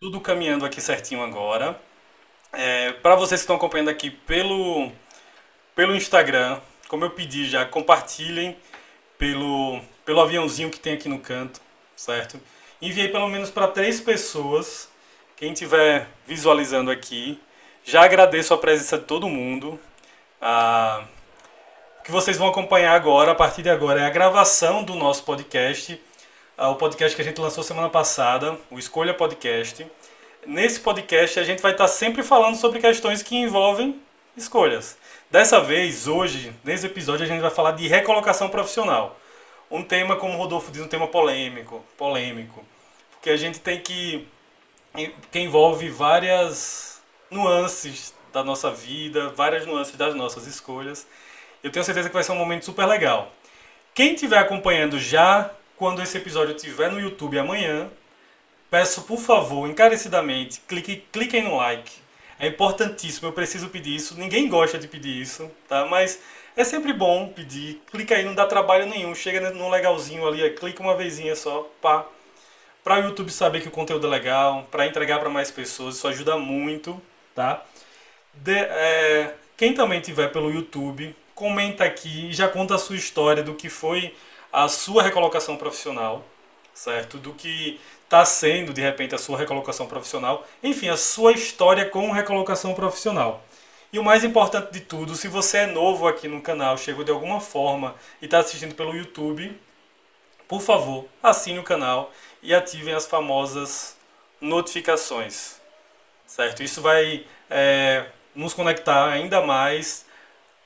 tudo caminhando aqui certinho agora. É, para vocês que estão acompanhando aqui pelo, pelo Instagram, como eu pedi já, compartilhem pelo, pelo aviãozinho que tem aqui no canto, certo? Enviei pelo menos para três pessoas. Quem estiver visualizando aqui, já agradeço a presença de todo mundo. Ah, o que vocês vão acompanhar agora, a partir de agora, é a gravação do nosso podcast. O podcast que a gente lançou semana passada, o Escolha Podcast. Nesse podcast a gente vai estar sempre falando sobre questões que envolvem escolhas. Dessa vez, hoje, nesse episódio, a gente vai falar de recolocação profissional. Um tema, como o Rodolfo diz, um tema polêmico, polêmico, porque a gente tem que que envolve várias nuances da nossa vida, várias nuances das nossas escolhas. Eu tenho certeza que vai ser um momento super legal. Quem estiver acompanhando já quando esse episódio estiver no YouTube amanhã, peço por favor, encarecidamente, clique, cliquem no like. É importantíssimo, eu preciso pedir isso. Ninguém gosta de pedir isso, tá? Mas é sempre bom pedir. Clica aí, não dá trabalho nenhum. Chega no legalzinho ali, clica uma vezinha só, pá. Para o YouTube saber que o conteúdo é legal, para entregar para mais pessoas, isso ajuda muito, tá? De, é, quem também tiver pelo YouTube, comenta aqui e já conta a sua história do que foi a sua recolocação profissional, certo? Do que está sendo de repente a sua recolocação profissional, enfim, a sua história com recolocação profissional. E o mais importante de tudo, se você é novo aqui no canal, chegou de alguma forma e está assistindo pelo YouTube, por favor, assine o canal e ativem as famosas notificações, certo? Isso vai é, nos conectar ainda mais.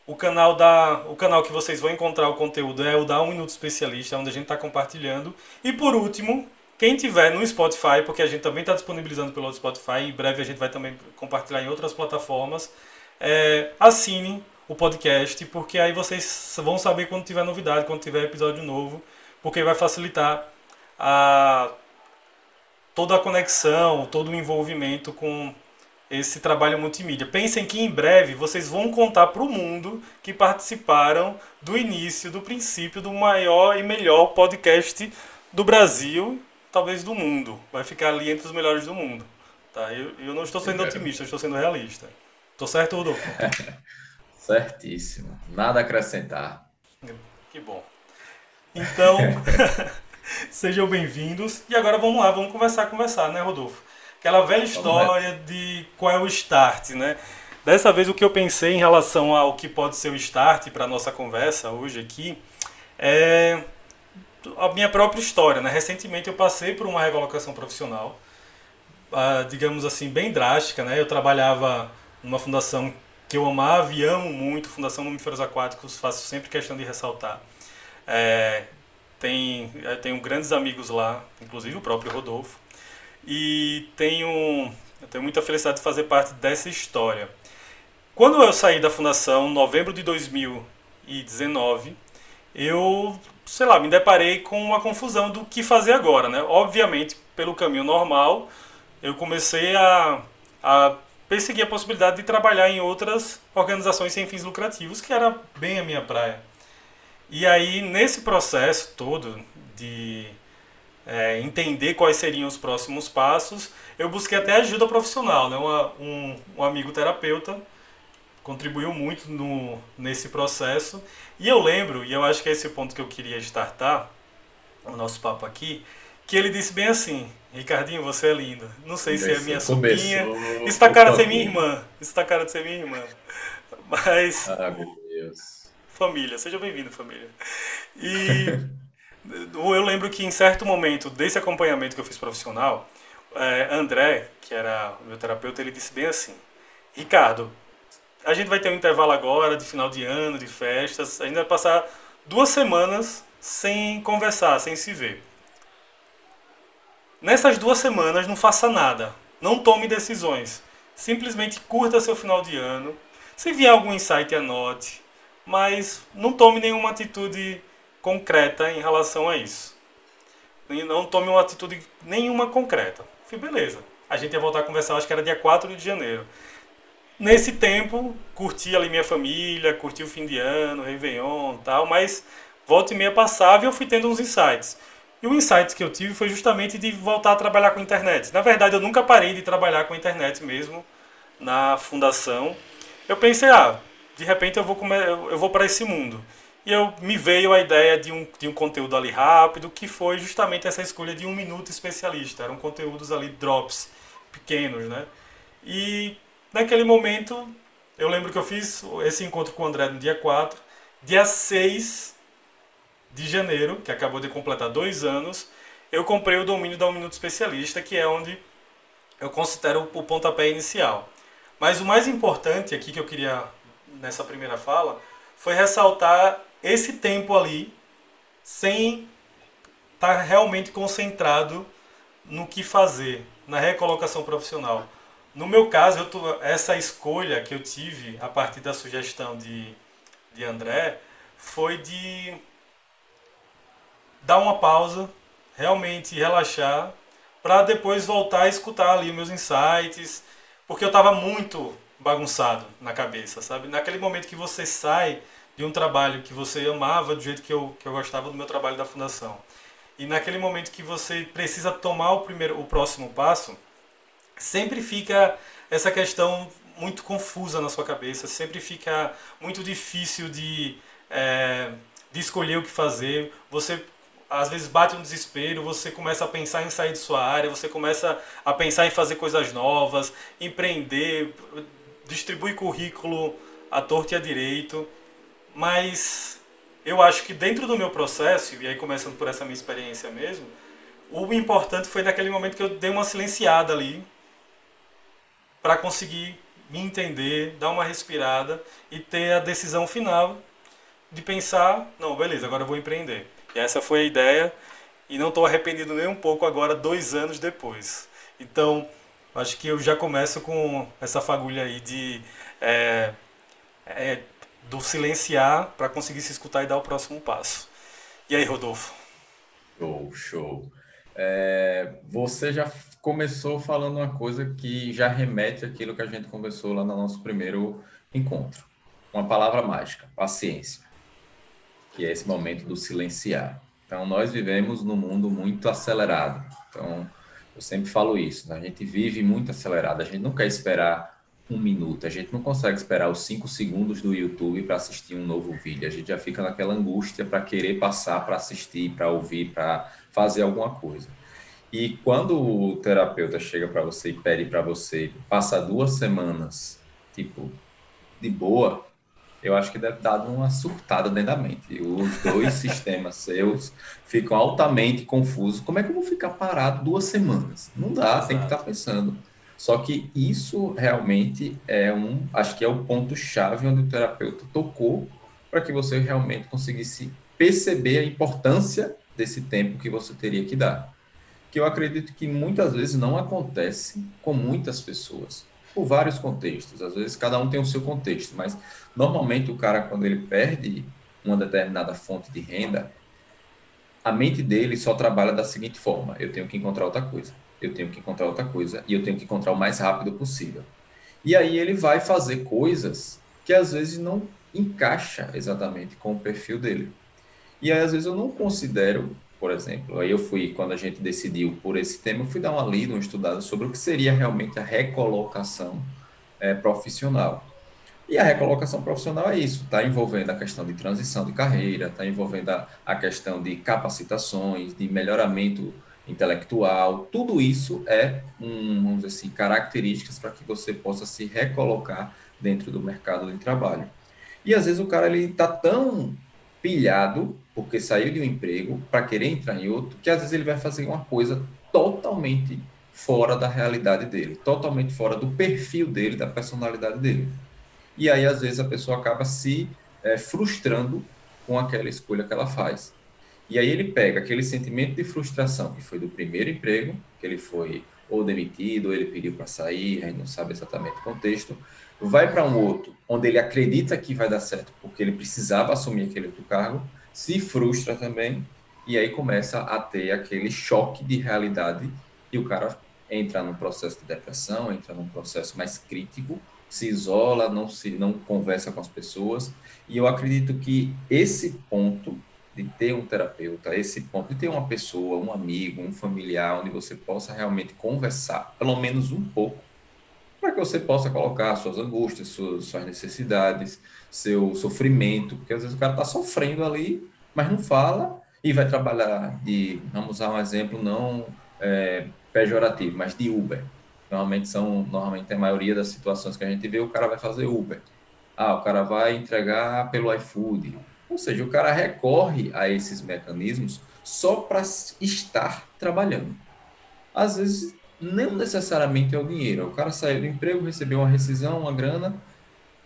O canal, da, o canal que vocês vão encontrar o conteúdo é o da 1 Minuto Especialista, onde a gente está compartilhando. E por último, quem tiver no Spotify, porque a gente também está disponibilizando pelo Spotify, em breve a gente vai também compartilhar em outras plataformas, é, assine o podcast, porque aí vocês vão saber quando tiver novidade, quando tiver episódio novo, porque vai facilitar a, toda a conexão, todo o envolvimento com esse trabalho multimídia. Pensem que em breve vocês vão contar para o mundo que participaram do início, do princípio do maior e melhor podcast do Brasil, talvez do mundo. Vai ficar ali entre os melhores do mundo. Tá? Eu, eu não estou sendo otimista, eu estou sendo realista. Estou certo, Rodolfo? Certíssimo. Nada a acrescentar. Que bom. Então, sejam bem-vindos. E agora vamos lá, vamos conversar, conversar, né, Rodolfo? Aquela velha história de qual é o start, né? Dessa vez o que eu pensei em relação ao que pode ser o start para a nossa conversa hoje aqui é a minha própria história, né? Recentemente eu passei por uma recolocação profissional, uh, digamos assim, bem drástica, né? Eu trabalhava numa fundação que eu amava e amo muito, Fundação Mamíferos Aquáticos, faço sempre questão de ressaltar. É, tem, tenho grandes amigos lá, inclusive o próprio Rodolfo e tenho, tenho muita felicidade de fazer parte dessa história. Quando eu saí da fundação, em novembro de 2019, eu, sei lá, me deparei com uma confusão do que fazer agora, né? Obviamente, pelo caminho normal, eu comecei a, a perseguir a possibilidade de trabalhar em outras organizações sem fins lucrativos, que era bem a minha praia. E aí, nesse processo todo de é, entender quais seriam os próximos passos, eu busquei até ajuda profissional. Né? Uma, um, um amigo terapeuta contribuiu muito no, nesse processo. E eu lembro, e eu acho que é esse ponto que eu queria startar, o nosso papo aqui, que ele disse bem assim, Ricardinho, você é lindo. Não sei se é minha sobrinha. Isso tá cara de ser minha irmã. Isso tá cara de ser minha irmã. Mas. Ah, meu Deus. Família, seja bem-vindo, família. E eu lembro que em certo momento desse acompanhamento que eu fiz profissional, é, André, que era o meu terapeuta, ele disse bem assim: Ricardo, a gente vai ter um intervalo agora de final de ano, de festas, a gente vai passar duas semanas sem conversar, sem se ver. Nessas duas semanas, não faça nada, não tome decisões, simplesmente curta seu final de ano. Se vier algum insight, anote, mas não tome nenhuma atitude concreta em relação a isso. E não tome uma atitude nenhuma concreta. Fui, beleza. A gente ia voltar a conversar, acho que era dia 4 de janeiro. Nesse tempo, curti ali minha família, curti o fim de ano, Réveillon e tal, mas volta e meia passava e eu fui tendo uns insights. E o insight que eu tive foi justamente de voltar a trabalhar com internet. Na verdade, eu nunca parei de trabalhar com internet mesmo na fundação. Eu pensei, ah, de repente eu vou, eu vou para esse mundo. E eu me veio a ideia de um, de um conteúdo ali rápido, que foi justamente essa escolha de um minuto especialista. Eram conteúdos ali, drops pequenos, né? E naquele momento, eu lembro que eu fiz esse encontro com o André no dia 4. Dia 6 de janeiro, que acabou de completar dois anos, eu comprei o domínio da Um Minuto Especialista, que é onde eu considero o pontapé inicial. Mas o mais importante aqui que eu queria, nessa primeira fala, foi ressaltar esse tempo ali sem estar tá realmente concentrado no que fazer, na recolocação profissional. No meu caso, tô, essa escolha que eu tive a partir da sugestão de, de André foi de dar uma pausa, realmente relaxar, para depois voltar a escutar ali meus insights, porque eu estava muito bagunçado na cabeça, sabe? Naquele momento que você sai de um trabalho que você amava do jeito que eu, que eu gostava do meu trabalho da fundação. E naquele momento que você precisa tomar o primeiro o próximo passo, sempre fica essa questão muito confusa na sua cabeça, sempre fica muito difícil de, é, de escolher o que fazer. Você às vezes bate um desespero, você começa a pensar em sair de sua área, você começa a pensar em fazer coisas novas, empreender, distribuir currículo à torta e à direito. Mas eu acho que dentro do meu processo, e aí começando por essa minha experiência mesmo, o importante foi naquele momento que eu dei uma silenciada ali para conseguir me entender, dar uma respirada e ter a decisão final de pensar, não, beleza, agora eu vou empreender. E essa foi a ideia e não estou arrependido nem um pouco agora, dois anos depois. Então, acho que eu já começo com essa fagulha aí de é, é, do silenciar para conseguir se escutar e dar o próximo passo. E aí, Rodolfo? Show, show. É, você já começou falando uma coisa que já remete àquilo que a gente conversou lá no nosso primeiro encontro. Uma palavra mágica, paciência, que é esse momento do silenciar. Então, nós vivemos num mundo muito acelerado. Então, eu sempre falo isso, né? a gente vive muito acelerado, a gente não quer esperar um minuto. A gente não consegue esperar os cinco segundos do YouTube para assistir um novo vídeo. A gente já fica naquela angústia para querer passar, para assistir, para ouvir, para fazer alguma coisa. E quando o terapeuta chega para você e pede para você passar duas semanas, tipo, de boa, eu acho que deve dar uma surtada dentro da mente. Os dois sistemas seus ficam altamente confusos. Como é que eu vou ficar parado duas semanas? Não dá, Exato. tem que estar tá pensando. Só que isso realmente é um, acho que é o ponto chave onde o terapeuta tocou para que você realmente conseguisse perceber a importância desse tempo que você teria que dar. Que eu acredito que muitas vezes não acontece com muitas pessoas, por vários contextos. Às vezes cada um tem o seu contexto, mas normalmente o cara quando ele perde uma determinada fonte de renda, a mente dele só trabalha da seguinte forma: eu tenho que encontrar outra coisa eu tenho que encontrar outra coisa e eu tenho que encontrar o mais rápido possível. E aí ele vai fazer coisas que às vezes não encaixa exatamente com o perfil dele. E aí às vezes eu não considero, por exemplo, aí eu fui quando a gente decidiu por esse tema, eu fui dar uma lida, uma estudada sobre o que seria realmente a recolocação é, profissional. E a recolocação profissional é isso, está envolvendo a questão de transição de carreira, está envolvendo a, a questão de capacitações, de melhoramento intelectual, tudo isso é, um, vamos dizer assim, características para que você possa se recolocar dentro do mercado de trabalho. E às vezes o cara ele está tão pilhado porque saiu de um emprego para querer entrar em outro, que às vezes ele vai fazer uma coisa totalmente fora da realidade dele, totalmente fora do perfil dele, da personalidade dele. E aí às vezes a pessoa acaba se é, frustrando com aquela escolha que ela faz. E aí ele pega aquele sentimento de frustração que foi do primeiro emprego, que ele foi ou demitido, ou ele pediu para sair, a gente não sabe exatamente o contexto, vai para um outro, onde ele acredita que vai dar certo, porque ele precisava assumir aquele outro cargo, se frustra também, e aí começa a ter aquele choque de realidade, e o cara entra num processo de depressão, entra num processo mais crítico, se isola, não se não conversa com as pessoas, e eu acredito que esse ponto de ter um terapeuta, esse ponto, de ter uma pessoa, um amigo, um familiar, onde você possa realmente conversar, pelo menos um pouco, para que você possa colocar suas angústias, suas, suas necessidades, seu sofrimento, porque às vezes o cara está sofrendo ali, mas não fala e vai trabalhar de, vamos usar um exemplo não é, pejorativo, mas de Uber. Normalmente são, normalmente a maioria das situações que a gente vê, o cara vai fazer Uber. Ah, o cara vai entregar pelo iFood. Ou seja, o cara recorre a esses mecanismos só para estar trabalhando. Às vezes, não necessariamente é o dinheiro. O cara saiu do emprego, recebeu uma rescisão, uma grana.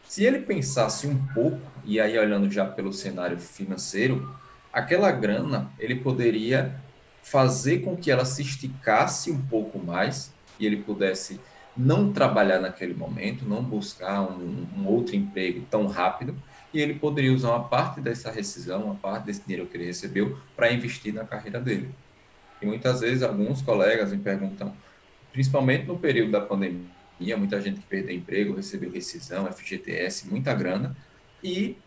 Se ele pensasse um pouco, e aí olhando já pelo cenário financeiro, aquela grana ele poderia fazer com que ela se esticasse um pouco mais e ele pudesse não trabalhar naquele momento, não buscar um, um, outro emprego tão rápido, e ele poderia usar uma parte dessa rescisão, uma parte desse dinheiro que ele recebeu, para investir na carreira dele. E muitas vezes alguns colegas me perguntam, principalmente no período da pandemia, muita gente que perdeu emprego, recebeu rescisão, FGTS, muita grana, e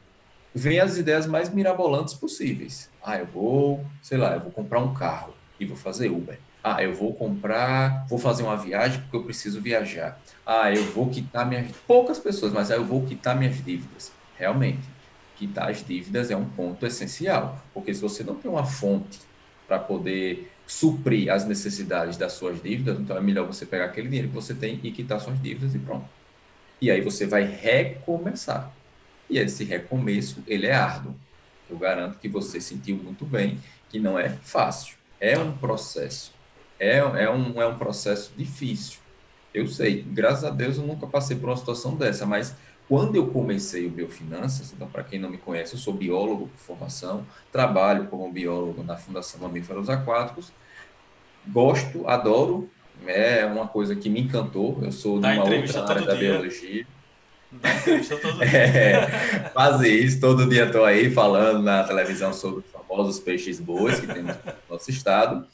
vem as ideias mais mirabolantes possíveis. Ah, eu vou, sei lá, eu vou comprar um carro e vou fazer Uber. Ah, eu vou comprar, vou fazer uma viagem porque eu preciso viajar. Ah, eu vou quitar minhas. Poucas pessoas, mas ah, eu vou quitar minhas dívidas. Realmente, quitar as dívidas é um ponto essencial, porque se você não tem uma fonte para poder suprir as necessidades das suas dívidas, então é melhor você pegar aquele dinheiro que você tem e quitar suas dívidas e pronto. E aí você vai recomeçar. E esse recomeço, ele é árduo. Eu garanto que você sentiu muito bem que não é fácil. É um processo é, é, um, é um processo difícil. Eu sei, graças a Deus eu nunca passei por uma situação dessa, mas quando eu comecei o Biofinanças, então para quem não me conhece, eu sou biólogo por formação, trabalho como biólogo na Fundação Mamíferos Aquáticos, gosto, adoro, é uma coisa que me encantou, eu sou de uma outra área da dia. biologia. Dá entrevista todo dia. É, fazer isso, todo dia estou aí falando na televisão sobre os famosos peixes boas que temos no nosso estado.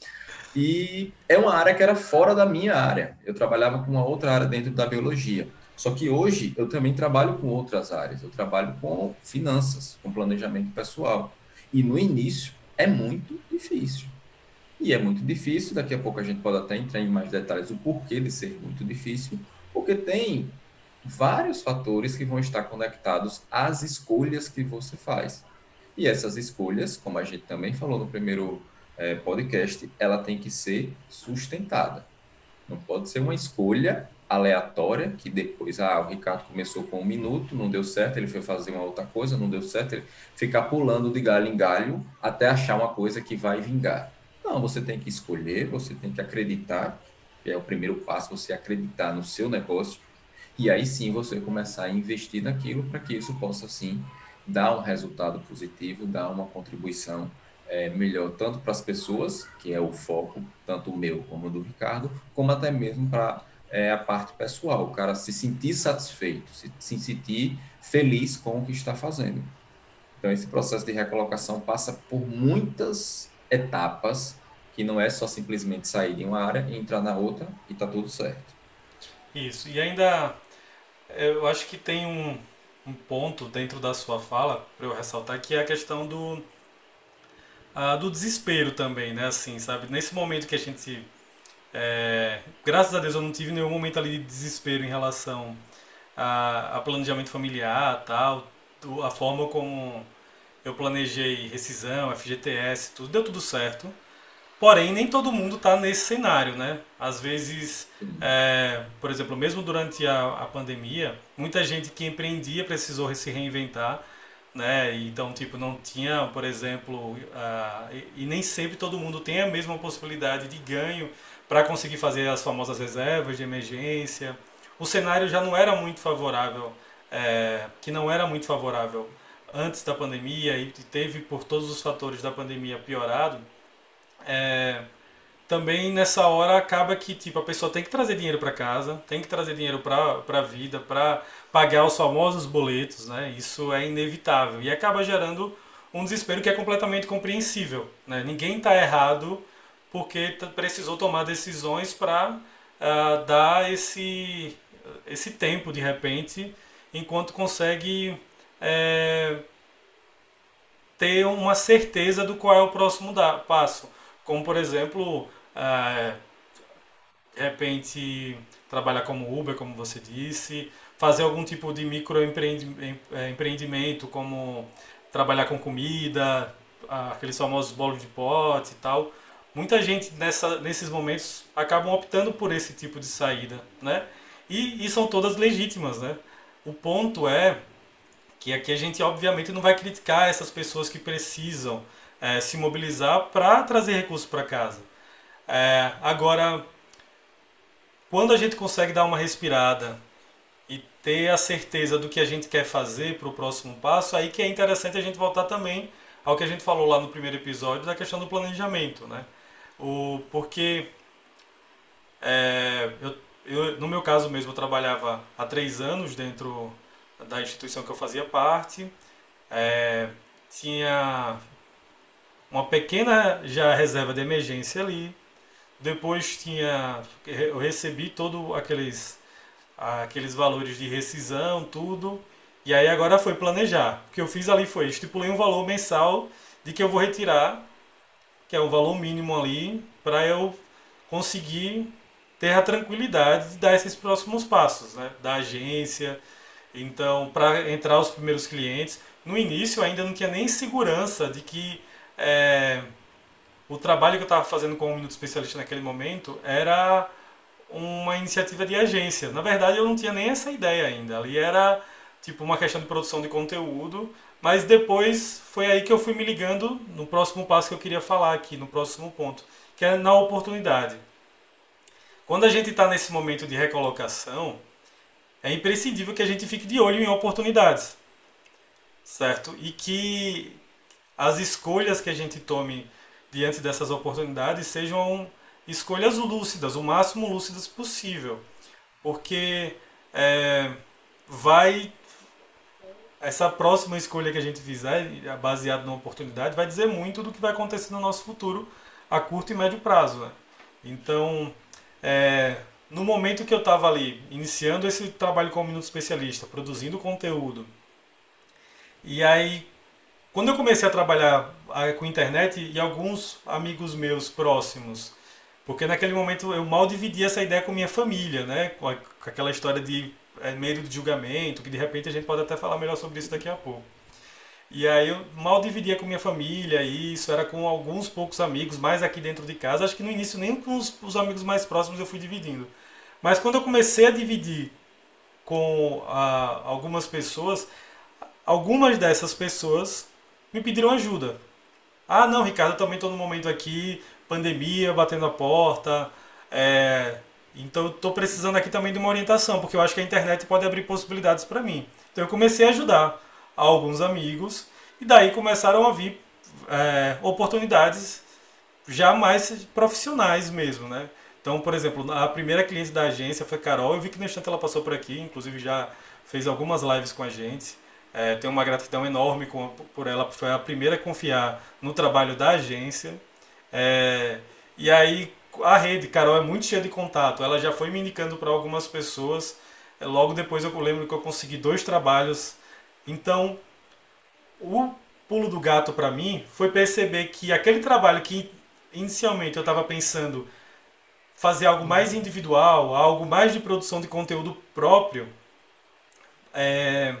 E é uma área que era fora da minha área. Eu trabalhava com uma outra área dentro da biologia. Só que hoje eu também trabalho com outras áreas. Eu trabalho com finanças, com planejamento pessoal. E no início é muito difícil. E é muito difícil, daqui a pouco a gente pode até entrar em mais detalhes o porquê de ser muito difícil, porque tem vários fatores que vão estar conectados às escolhas que você faz. E essas escolhas, como a gente também falou no primeiro é, podcast, ela tem que ser sustentada. Não pode ser uma escolha aleatória, que depois, ah, o Ricardo começou com um minuto, não deu certo, ele foi fazer uma outra coisa, não deu certo, ele ficar pulando de galho em galho até achar uma coisa que vai vingar. Não, você tem que escolher, você tem que acreditar, que é o primeiro passo, você acreditar no seu negócio, e aí sim você começar a investir naquilo para que isso possa, sim, dar um resultado positivo, dar uma contribuição é, melhor tanto para as pessoas, que é o foco, tanto o meu como o do Ricardo, como até mesmo para é, a parte pessoal, o cara se sentir satisfeito, se, se sentir feliz com o que está fazendo. Então, esse processo de recolocação passa por muitas etapas, que não é só simplesmente sair de uma área e entrar na outra e está tudo certo. Isso, e ainda eu acho que tem um, um ponto dentro da sua fala para eu ressaltar que é a questão do ah, do desespero também, né? Assim, sabe? Nesse momento que a gente. É, graças a Deus eu não tive nenhum momento ali de desespero em relação a, a planejamento familiar, tal, a forma como eu planejei rescisão, FGTS, tudo deu tudo certo. Porém, nem todo mundo está nesse cenário, né? Às vezes, é, por exemplo, mesmo durante a, a pandemia, muita gente que empreendia precisou se reinventar né? Então, tipo, não tinha, por exemplo, e, e, nem sempre todo mundo tem a mesma possibilidade de ganho para conseguir fazer as famosas reservas de emergência. O cenário já não era muito favorável, é, que não era muito favorável antes da pandemia e teve por todos os fatores da pandemia piorado. É, também nessa hora acaba que tipo a pessoa tem que trazer dinheiro para casa, tem que trazer dinheiro para a vida, para pagar os famosos boletos, né? Isso é inevitável e acaba gerando um desespero que é completamente compreensível, né? Ninguém está errado porque precisou tomar decisões para uh, ah, dar esse esse tempo de repente enquanto consegue é, ter uma certeza do qual é o próximo da, passo. Como, por exemplo, é, de repente trabalhar como Uber, como você disse, fazer algum tipo de microempreendimento, como trabalhar com comida, aqueles famosos bolos de pote e tal. Muita gente nessa, nesses momentos acabam optando por esse tipo de saída, né? E, e são todas legítimas, né? O ponto é que aqui a gente obviamente não vai criticar essas pessoas que precisam é, se mobilizar para trazer recursos para casa. É, agora, quando a gente consegue dar uma respirada e ter a certeza do que a gente quer fazer para o próximo passo, aí que é interessante a gente voltar também ao que a gente falou lá no primeiro episódio da questão do planejamento, né? O, porque é, eu, eu, no meu caso mesmo, eu trabalhava há três anos dentro da instituição que eu fazia parte. É, tinha uma pequena já reserva de emergência ali. Depois tinha eu recebi todos aqueles aqueles valores de rescisão, tudo. E aí agora foi planejar. O que eu fiz ali foi estipulei um valor mensal de que eu vou retirar, que é um valor mínimo ali, para eu conseguir ter a tranquilidade de dar esses próximos passos, né? Da agência. Então, para entrar os primeiros clientes, no início ainda não tinha nem segurança de que é, o trabalho que eu estava fazendo como Minuto Especialista naquele momento era uma iniciativa de agência. Na verdade, eu não tinha nem essa ideia ainda. Ali era tipo uma questão de produção de conteúdo, mas depois foi aí que eu fui me ligando no próximo passo que eu queria falar aqui, no próximo ponto, que é na oportunidade. Quando a gente está nesse momento de recolocação, é imprescindível que a gente fique de olho em oportunidades, certo? E que as escolhas que a gente tome diante dessas oportunidades sejam escolhas lúcidas, o máximo lúcidas possível, porque é, vai essa próxima escolha que a gente fizer, baseada numa oportunidade, vai dizer muito do que vai acontecer no nosso futuro a curto e médio prazo. Né? Então, é, no momento que eu estava ali, iniciando esse trabalho como minuto especialista, produzindo conteúdo, e aí, quando eu comecei a trabalhar com internet e alguns amigos meus próximos porque naquele momento eu mal dividia essa ideia com minha família, né? Com aquela história de é, medo de julgamento, que de repente a gente pode até falar melhor sobre isso daqui a pouco. E aí eu mal dividia com minha família, isso era com alguns poucos amigos, mais aqui dentro de casa. Acho que no início nem com os, os amigos mais próximos eu fui dividindo. Mas quando eu comecei a dividir com a, algumas pessoas, algumas dessas pessoas me pediram ajuda. Ah, não, Ricardo, eu também estou no momento aqui, pandemia batendo a porta. É, então eu estou precisando aqui também de uma orientação, porque eu acho que a internet pode abrir possibilidades para mim. Então eu comecei a ajudar alguns amigos e daí começaram a vir é, oportunidades já mais profissionais mesmo, né? Então, por exemplo, a primeira cliente da agência foi Carol, eu vi que no instante ela passou por aqui, inclusive já fez algumas lives com a gente. É, tenho uma gratidão enorme com, por ela, foi a primeira a confiar no trabalho da agência. É, e aí a rede, Carol, é muito cheia de contato. Ela já foi me indicando para algumas pessoas. É, logo depois eu lembro que eu consegui dois trabalhos. Então, o pulo do gato para mim foi perceber que aquele trabalho que inicialmente eu estava pensando fazer algo mais individual, algo mais de produção de conteúdo próprio, é,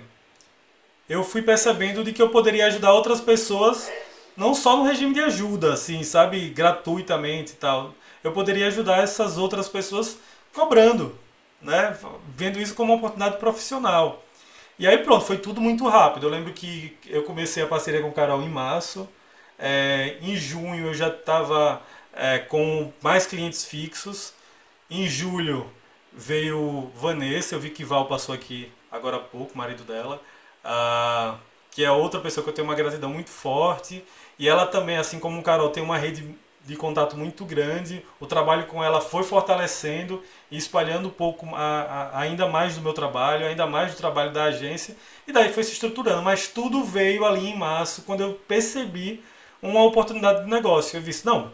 eu fui percebendo de que eu poderia ajudar outras pessoas não só no regime de ajuda, assim, sabe, gratuitamente e tal. Eu poderia ajudar essas outras pessoas cobrando, né, vendo isso como uma oportunidade profissional. E aí pronto, foi tudo muito rápido. Eu lembro que eu comecei a parceria com o Carol em março. É, em junho eu já estava é, com mais clientes fixos. Em julho veio Vanessa, eu vi que Val passou aqui agora há pouco, marido dela, ah, que é outra pessoa que eu tenho uma gratidão muito forte. E ela também, assim como o Carol, tem uma rede de contato muito grande. O trabalho com ela foi fortalecendo e espalhando um pouco a, a, ainda mais do meu trabalho, ainda mais do trabalho da agência. E daí foi se estruturando. Mas tudo veio ali em março, quando eu percebi uma oportunidade de negócio. Eu disse, não,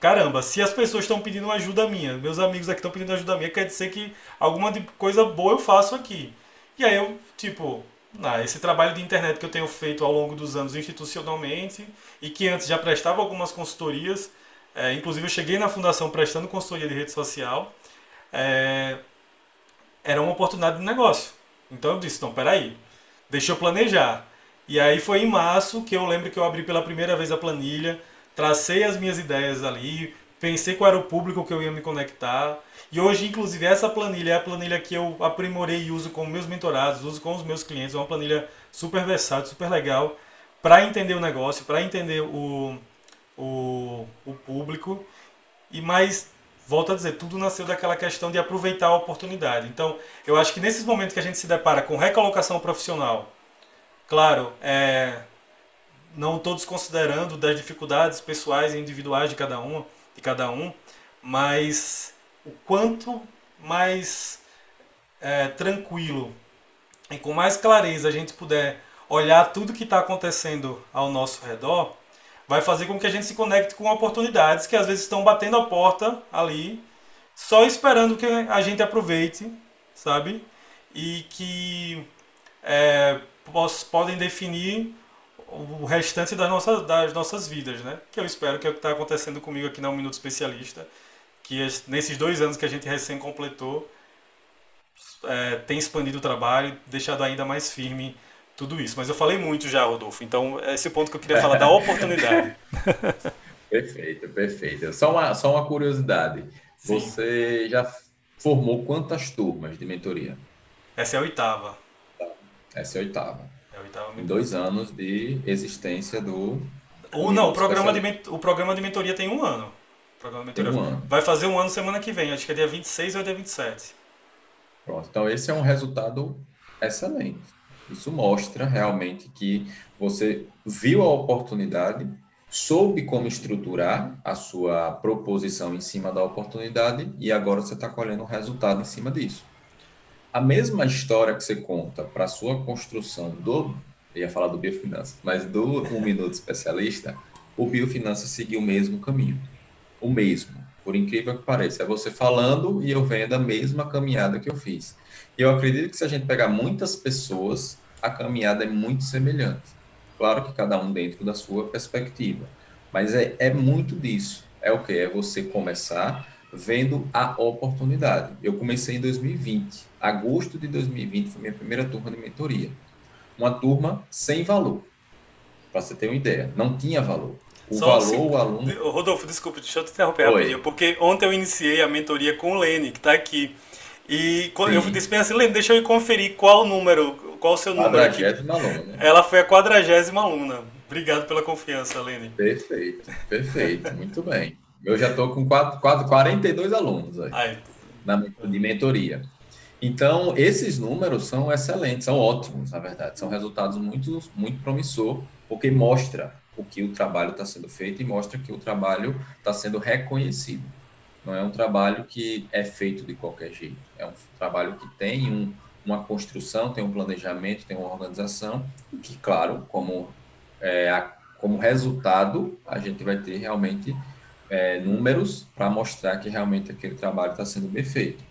caramba, se as pessoas estão pedindo ajuda minha, meus amigos aqui estão pedindo ajuda minha, quer dizer que alguma coisa boa eu faço aqui. E aí eu, tipo, Ah, esse trabalho de internet que eu tenho feito ao longo dos anos institucionalmente e que antes já prestava algumas consultorias, é, inclusive eu cheguei na fundação prestando consultoria de rede social, é, era uma oportunidade de negócio. Então eu disse, não, peraí, deixa eu planejar. E aí foi em março que eu lembro que eu abri pela primeira vez a planilha, tracei as minhas ideias ali, pensei qual era o público que eu ia me conectar. E hoje, inclusive, essa planilha é a planilha que eu aprimorei e uso com meus mentorados, uso com os meus clientes. É uma planilha super versátil, super legal, para entender o negócio, para entender o, o, o público. E mais, volto a dizer, tudo nasceu daquela questão de aproveitar a oportunidade. Então, eu acho que nesses momentos que a gente se depara com recolocação profissional, claro, é, não todos considerando das dificuldades pessoais e individuais de cada um, de cada um, mas o quanto mais é, tranquilo e com mais clareza a gente puder olhar tudo que está acontecendo ao nosso redor, vai fazer com que a gente se conecte com oportunidades que às vezes estão batendo a porta ali, só esperando que a gente aproveite, sabe? E que é, podem definir o restante das nossas, das nossas vidas, né? Que eu espero que é o que está acontecendo comigo aqui na Um Minuto Especialista, que nesses dois anos que a gente recém completou, é, tem expandido o trabalho, deixado ainda mais firme tudo isso. Mas eu falei muito já, Rodolfo, então é esse ponto que eu queria falar da oportunidade. perfeito, perfeito. Só uma, só uma curiosidade. Sim. Você já formou quantas turmas de mentoria? Essa é a oitava. Essa é a oitava. Em dois anos de existência do. Ou não, o programa, de, o programa de mentoria tem um ano. O programa de mentoria um ano. Vai fazer um ano semana que vem, acho que é dia 26 ou dia 27. Pronto, então esse é um resultado excelente. Isso mostra realmente que você viu a oportunidade, soube como estruturar a sua proposição em cima da oportunidade e agora você está colhendo o resultado em cima disso a mesma história que você conta para a sua construção do, eu ia falar do Biofinança, mas do Um Minuto Especialista, o Biofinança seguiu o mesmo caminho. O mesmo. Por incrível que pareça. É você falando e eu vendo a mesma caminhada que eu fiz. Eu acredito que se a gente pegar muitas pessoas, a caminhada é muito semelhante. Claro que cada um dentro da sua perspectiva. Mas é, é muito disso. É o que? É você começar vendo a oportunidade. Eu comecei em 2020. Agosto de 2020 foi minha primeira turma de mentoria. Uma turma sem valor. Para você ter uma ideia, não tinha valor. O Só valor, assim, o aluno. Rodolfo, desculpa, deixa eu te interromper Oi. rapidinho, porque ontem eu iniciei a mentoria com o Lene, que está aqui. E quando eu disse assim, Lene, deixa eu conferir qual o número, qual o seu número aqui. Aluna, né? Ela foi a quadragésima aluna. Obrigado pela confiança, Lene. Perfeito, perfeito, muito bem. Eu já estou com quatro, quatro, 42 alunos aí, Ai. na, de mentoria. Então, esses números são excelentes, são ótimos, na verdade. São resultados muito, muito promissor, porque mostra o que o trabalho está sendo feito e mostra que o trabalho está sendo reconhecido. Não é um trabalho que é feito de qualquer jeito. É um trabalho que tem um, uma construção, tem um planejamento, tem uma organização, que, claro, como, é, a, como resultado, a gente vai ter realmente é, números para mostrar que realmente aquele trabalho está sendo bem feito.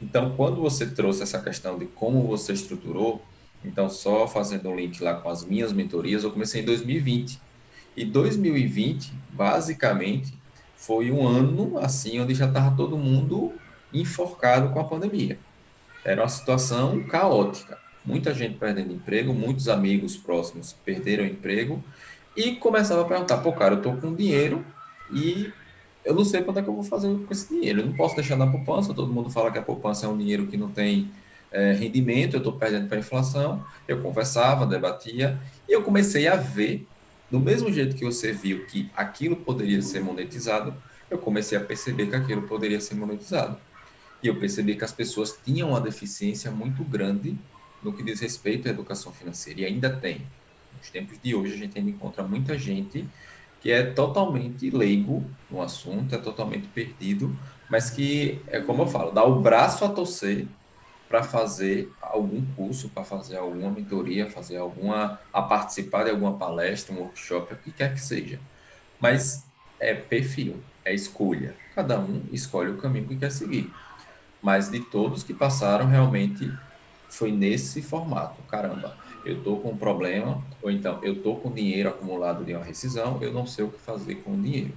Então, quando você trouxe essa questão de como você estruturou, então só fazendo um link lá com as minhas mentorias, eu comecei em 2020. E 2020, basicamente, foi um ano assim onde já estava todo mundo enforcado com a pandemia. Era uma situação caótica. Muita gente perdendo emprego, muitos amigos próximos perderam emprego e começava a perguntar: pô, cara, eu estou com dinheiro e eu não sei quanto é que eu vou fazer com esse dinheiro. Eu não posso deixar na poupança. Todo mundo fala que a poupança é um dinheiro que não tem é, rendimento, eu estou perdendo para a inflação. Eu conversava, debatia, e eu comecei a ver, do mesmo jeito que você viu que aquilo poderia ser monetizado, eu comecei a perceber que aquilo poderia ser monetizado. E eu percebi que as pessoas tinham uma deficiência muito grande no que diz respeito à educação financeira, e ainda tem. Nos tempos de hoje, a gente ainda encontra muita gente que é totalmente leigo no assunto, é totalmente perdido, mas que, é como eu falo, dá o braço a torcer para fazer algum curso, para fazer alguma mentoria, fazer alguma, a participar de alguma palestra, um workshop, o que quer que seja. Mas é perfil, é escolha. Cada um escolhe o caminho que quer seguir. Mas de todos que passaram, realmente foi nesse formato. Caramba, Eu estou com um problema, ou então eu estou com dinheiro acumulado de uma rescisão, eu não sei o que fazer com o dinheiro.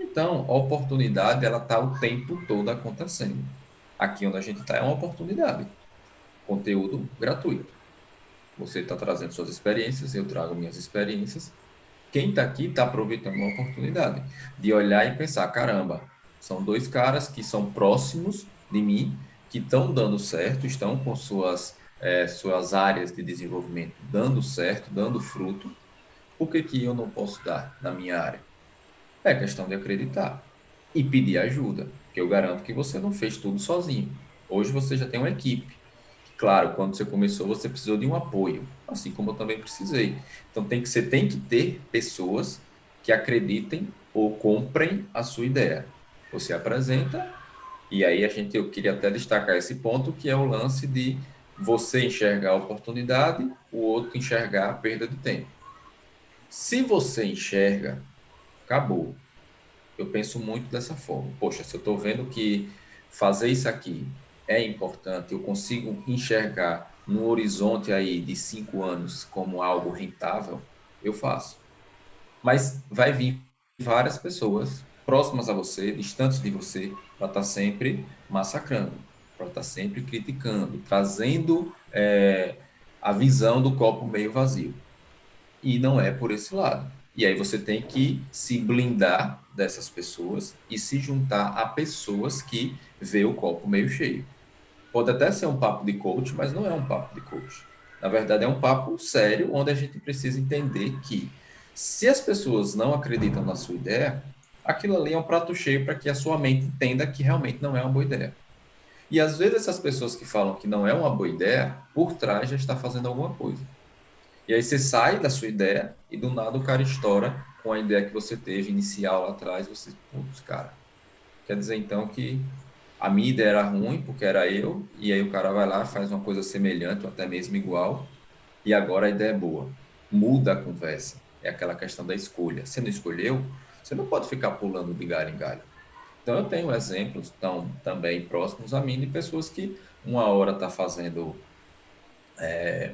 Então, a oportunidade ela está o tempo todo acontecendo. Aqui onde a gente está é uma oportunidade. Conteúdo gratuito. Você está trazendo suas experiências, eu trago minhas experiências. Quem está aqui está aproveitando uma oportunidade de olhar e pensar: caramba, são dois caras que são próximos de mim, que estão dando certo, estão com suas, é, suas áreas de desenvolvimento dando certo, dando fruto. Por que, que eu não posso dar na minha área? É questão de acreditar e pedir ajuda, que eu garanto que você não fez tudo sozinho. Hoje você já tem uma equipe. Claro, quando você começou, você precisou de um apoio, assim como eu também precisei. Então tem que você tem que ter pessoas que acreditem ou comprem a sua ideia. Você apresenta e aí a gente eu queria até destacar esse ponto que é o lance de você enxergar a oportunidade, o outro enxergar a perda de tempo. Se você enxerga acabou. Eu penso muito dessa forma. Poxa, se eu estou vendo que fazer isso aqui é importante, eu consigo enxergar no horizonte aí de cinco anos como algo rentável, eu faço. Mas vai vir várias pessoas próximas a você, distantes de você, para estar tá sempre massacrando, para estar tá sempre criticando, trazendo é, a visão do copo meio vazio. E não é por esse lado. E aí você tem que se blindar dessas pessoas e se juntar a pessoas que vê o copo meio cheio. Pode até ser um papo de coach, mas não é um papo de coach. Na verdade, é um papo sério onde a gente precisa entender que se as pessoas não acreditam na sua ideia, aquilo ali é um prato cheio para que a sua mente entenda que realmente não é uma boa ideia. E às vezes essas pessoas que falam que não é uma boa ideia, por trás já está fazendo alguma coisa. E aí você sai da sua ideia e do nada o cara estoura com a ideia que você teve inicial lá atrás. Você, putz, cara. Quer dizer então que a minha ideia era ruim porque era eu, e aí o cara vai lá, faz uma coisa semelhante ou até mesmo igual, e agora a ideia é boa. Muda a conversa. É aquela questão da escolha. Você não escolheu, você não pode ficar pulando de galho em galho. Então eu tenho exemplos tão, também próximos a mim de pessoas que uma hora está fazendo é,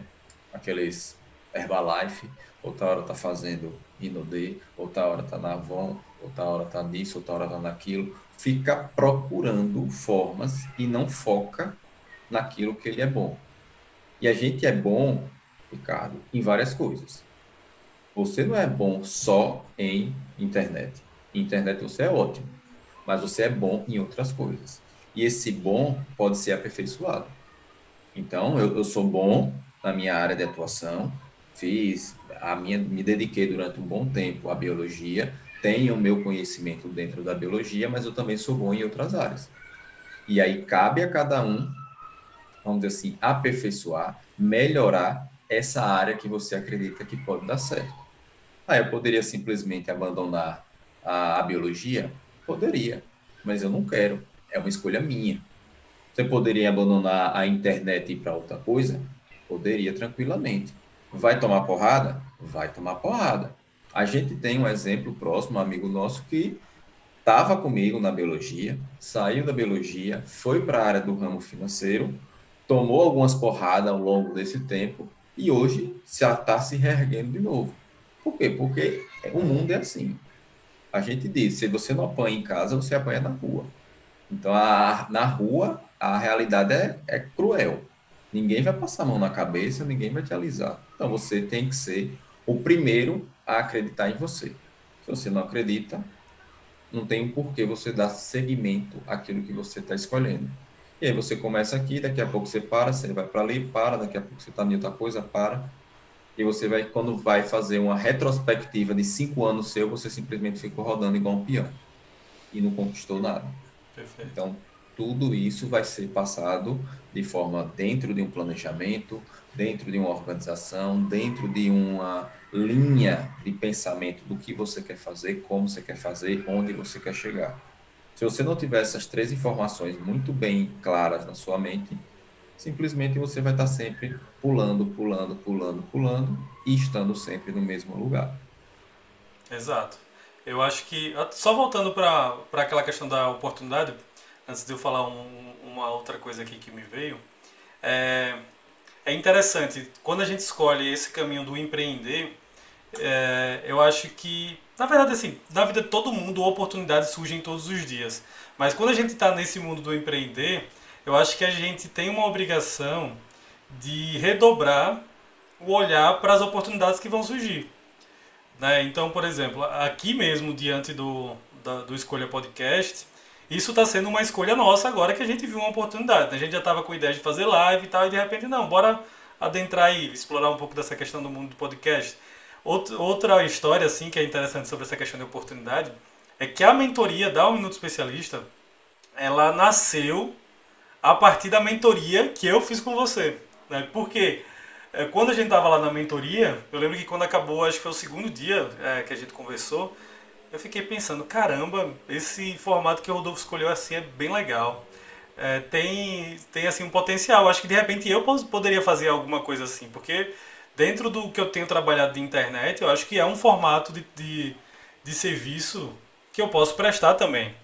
aqueles Herbalife, outra hora tá fazendo Inodê, outra hora tá na Avon, outra hora tá nisso, outra hora tá naquilo. Fica procurando formas e não foca naquilo que ele é bom. E a gente é bom, Ricardo, em várias coisas. Você não é bom só em internet. Em internet você é ótimo, mas você é bom em outras coisas. E esse bom pode ser aperfeiçoado. Então, eu, eu sou bom na minha área de atuação, fiz a minha, me dediquei durante um bom tempo à biologia, tenho o meu conhecimento dentro da biologia, mas eu também sou bom em outras áreas. E aí cabe a cada um, vamos dizer assim, aperfeiçoar, melhorar essa área que você acredita que pode dar certo. Ah, eu poderia simplesmente abandonar a, a biologia? Poderia, mas eu não quero. É uma escolha minha. Você poderia abandonar a internet e ir para outra coisa? Poderia tranquilamente. Vai tomar porrada? Vai tomar porrada. A gente tem um exemplo próximo, um amigo nosso que estava comigo na biologia, saiu da biologia, foi para a área do ramo financeiro, tomou algumas porradas ao longo desse tempo e hoje já está se reerguendo de novo. Por quê? Porque o mundo é assim. A gente diz, se você não apanha em casa, você apanha na rua. Então, a, na rua, a realidade é, é cruel. Ninguém vai passar a mão na cabeça, ninguém vai te alisar. Então você tem que ser o primeiro a acreditar em você. Se você não acredita, não tem por que você dar seguimento àquilo que você está escolhendo. E aí você começa aqui, daqui a pouco você para, você vai para ali, para, daqui a pouco você está em outra coisa, para. E você vai, quando vai fazer uma retrospectiva de cinco anos seu, você simplesmente ficou rodando igual um peão. E não conquistou nada. Perfeito. Então, tudo isso vai ser passado de forma dentro de um planejamento, dentro de uma organização, dentro de uma linha de pensamento do que você quer fazer, como você quer fazer, onde você quer chegar. Se você não tiver essas três informações muito bem claras na sua mente, simplesmente você vai estar sempre pulando, pulando, pulando, pulando e estando sempre no mesmo lugar. Exato. Eu acho que, só voltando para aquela questão da oportunidade, antes de eu falar um, uma outra coisa aqui que me veio, é, é interessante. Quando a gente escolhe esse caminho do empreender, é, eu acho que, na verdade, assim, na vida de todo mundo, oportunidades surgem todos os dias. Mas quando a gente está nesse mundo do empreender, eu acho que a gente tem uma obrigação de redobrar o olhar para as oportunidades que vão surgir. Né? Então, por exemplo, aqui mesmo, diante do, da, do Escolha Podcast, isso está sendo uma escolha nossa agora que a gente viu uma oportunidade. A gente já estava com a ideia de fazer live e tal, e de repente, não, bora adentrar aí, explorar um pouco dessa questão do mundo do podcast. Outra história, assim, que é interessante sobre essa questão de oportunidade, é que a mentoria da Um Minuto Especialista, ela nasceu a partir da mentoria que eu fiz com você. Né? Porque é, quando a gente estava lá na mentoria, eu lembro que quando acabou, acho que foi o segundo dia é, que a gente conversou, eu fiquei pensando, caramba, esse formato que o Rodolfo escolheu assim é bem legal. É, tem, tem assim um potencial. Acho que de repente eu poderia fazer alguma coisa assim, porque dentro do que eu tenho trabalhado de internet, eu acho que é um formato de, de, de serviço que eu posso prestar também,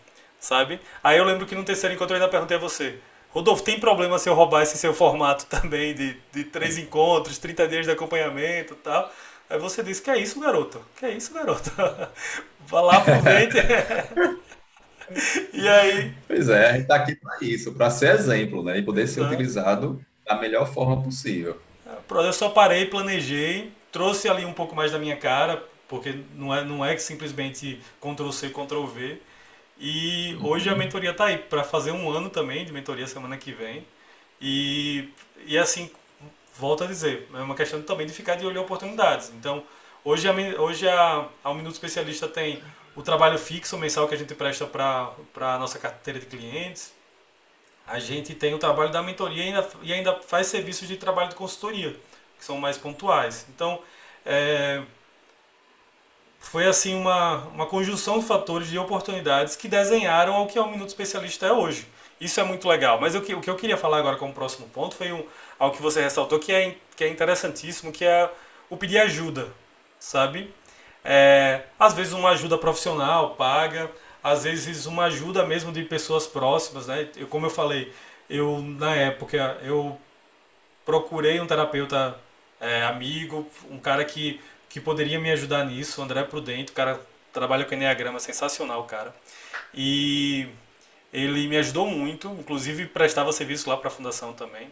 sabe? Aí eu lembro que no terceiro encontro eu ainda perguntei a você, Rodolfo, tem problema se eu roubar esse seu formato também de, de três encontros, 30 dias de acompanhamento e tal? Aí você disse, que é isso, garoto? Que é isso, garoto? Vai lá, aproveite. e aí... Pois é, a gente tá aqui para isso, para ser exemplo, né? E poder ser utilizado da melhor forma possível. Eu só parei, planejei, trouxe ali um pouco mais da minha cara, porque não é, não é simplesmente Ctrl-C, Ctrl-V. E hoje a mentoria está aí para fazer um ano também de mentoria semana que vem. E, e assim, volto a dizer, é uma questão também de ficar de olho oportunidades. Então, hoje a, hoje a, a Minuto Especialista tem o trabalho fixo mensal que a gente presta para a nossa carteira de clientes. A gente tem o trabalho da mentoria e ainda, e ainda faz serviços de trabalho de consultoria, que são mais pontuais. Então, é, foi assim uma, uma conjunção de fatores de oportunidades que desenharam o que é o Minuto Especialista é hoje. Isso é muito legal. Mas que, o que eu queria falar agora como próximo ponto foi um, algo que você ressaltou que é, que é interessantíssimo, que é o pedir ajuda, sabe? É, às vezes uma ajuda profissional paga, às vezes uma ajuda mesmo de pessoas próximas, né? Eu, como eu falei, eu na época eu procurei um terapeuta é, amigo, um cara que que poderia me ajudar nisso, o André Prudente, o cara trabalha com Enneagrama, sensacional, cara. E ele me ajudou muito, inclusive prestava serviço lá para a fundação também.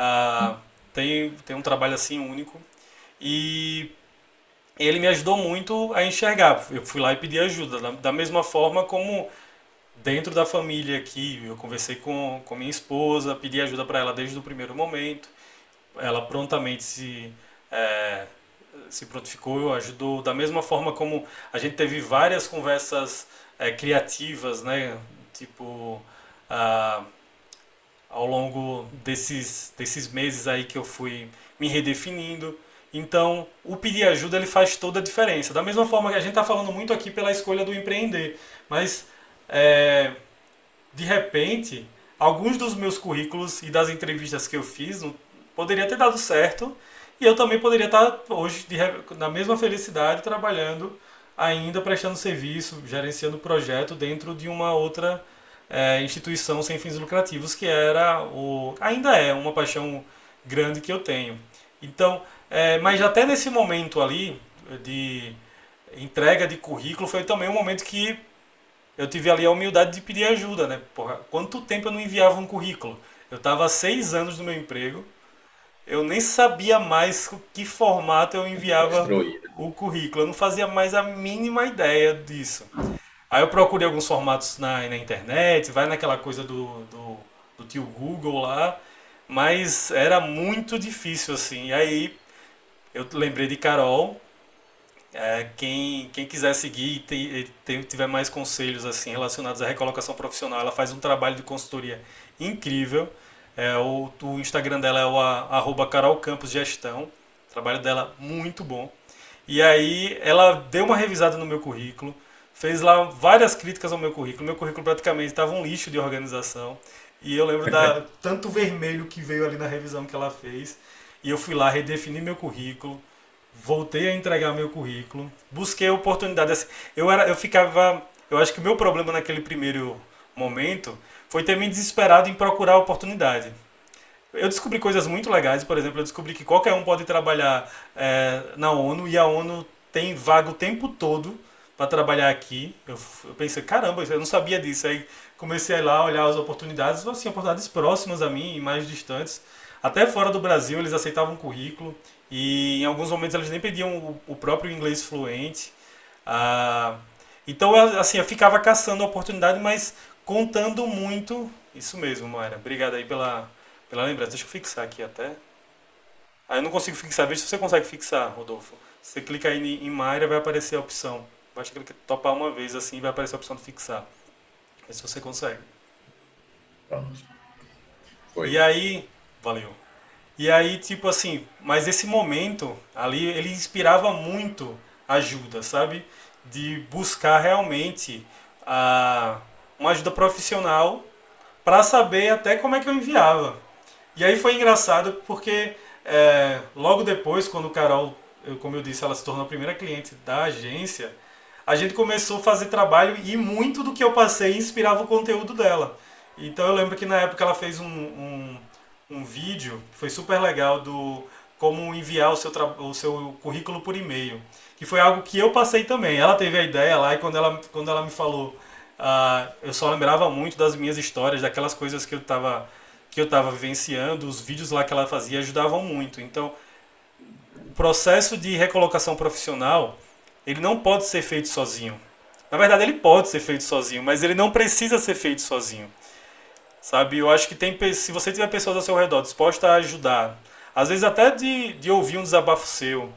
Ah, tem, tem um trabalho assim único. E ele me ajudou muito a enxergar. Eu fui lá e pedi ajuda, da, da mesma forma como dentro da família aqui, eu conversei com, com minha esposa, pedi ajuda para ela desde o primeiro momento. Ela prontamente se é, se prontificou, ajudou da mesma forma como a gente teve várias conversas é, criativas, né? Tipo, ah, ao longo desses, desses meses aí que eu fui me redefinindo. Então, o pedir ajuda ele faz toda a diferença. Da mesma forma que a gente está falando muito aqui pela escolha do empreender, mas é, de repente, alguns dos meus currículos e das entrevistas que eu fiz poderia ter dado certo e eu também poderia estar hoje de, na mesma felicidade trabalhando ainda prestando serviço, gerenciando projeto dentro de uma outra é, instituição sem fins lucrativos que era o ainda é uma paixão grande que eu tenho. Então, é, mas até nesse momento ali de entrega de currículo foi também um momento que eu tive ali a humildade de pedir ajuda, né? Porra, quanto tempo eu não enviava um currículo? Eu estava seis anos no meu emprego, eu nem sabia mais que formato eu enviava o currículo. Eu não fazia mais a mínima ideia disso. Aí eu procurei alguns formatos na, na internet, vai naquela coisa do, do, do tio Google lá, mas era muito difícil assim. E aí eu lembrei de Carol. É, quem, quem quiser seguir e tiver mais conselhos assim relacionados à recolocação profissional, ela faz um trabalho de consultoria incrível. É, o, o Instagram dela é o arroba Carol Campos Gestão. O trabalho dela muito bom. E aí ela deu uma revisada no meu currículo, fez lá várias críticas ao meu currículo. Meu currículo praticamente estava um lixo de organização. E eu lembro da tanto vermelho que veio ali na revisão que ela fez. E eu fui lá, redefini meu currículo, voltei a entregar meu currículo, busquei a oportunidade. Assim, eu, era, eu ficava. Eu acho que o meu problema naquele primeiro momento foi ter me desesperado em procurar oportunidade. eu descobri coisas muito legais, por exemplo, eu descobri que qualquer um pode trabalhar é, na ONU e a ONU tem vaga o tempo todo para trabalhar aqui. Eu, eu, pensei, caramba, eu não sabia disso. Aí comecei a ir lá olhar as oportunidades, assim, oportunidades próximas a mim e mais distantes. Até fora do Brasil eles aceitavam currículo e em alguns momentos eles nem pediam o, o próprio inglês fluente. Ah, então, assim, eu ficava caçando a oportunidade, mas contando muito. Isso mesmo, Mayra. Obrigado aí pela, pela lembrança. Deixa eu fixar aqui até. Ah, eu não consigo fixar. Veja se você consegue fixar, Rodolfo. Você clica aí em Mayra, vai aparecer a opção. Basta clicar, topar uma vez assim, vai aparecer a opção de fixar. Vê se você consegue. Pronto. Foi. E aí, valeu. E aí, tipo assim, mas esse momento ali, ele inspirava muito ajuda, sabe? De buscar realmente a, uma ajuda profissional para saber até como é que eu enviava. E aí foi engraçado porque é, logo depois, quando o Carol, eu, como eu disse, ela se tornou a primeira cliente da agência, a gente começou a fazer trabalho e muito do que eu passei inspirava o conteúdo dela. Então eu lembro que na época ela fez um, um, um vídeo que foi super legal do como enviar o seu, o seu currículo por e-mail. Que foi algo que eu passei também. Ela teve a ideia lá e quando ela, quando ela me falou, uh, eu só lembrava muito das minhas histórias, daquelas coisas que eu estava que eu estava vivenciando, os vídeos lá que ela fazia ajudavam muito. Então, o processo de recolocação profissional ele não pode ser feito sozinho. Na verdade, ele pode ser feito sozinho, mas ele não precisa ser feito sozinho. Sabe? Eu acho que tem se você tiver pessoas ao seu redor dispostas a ajudar, às vezes até de, de ouvir um desabafo seu,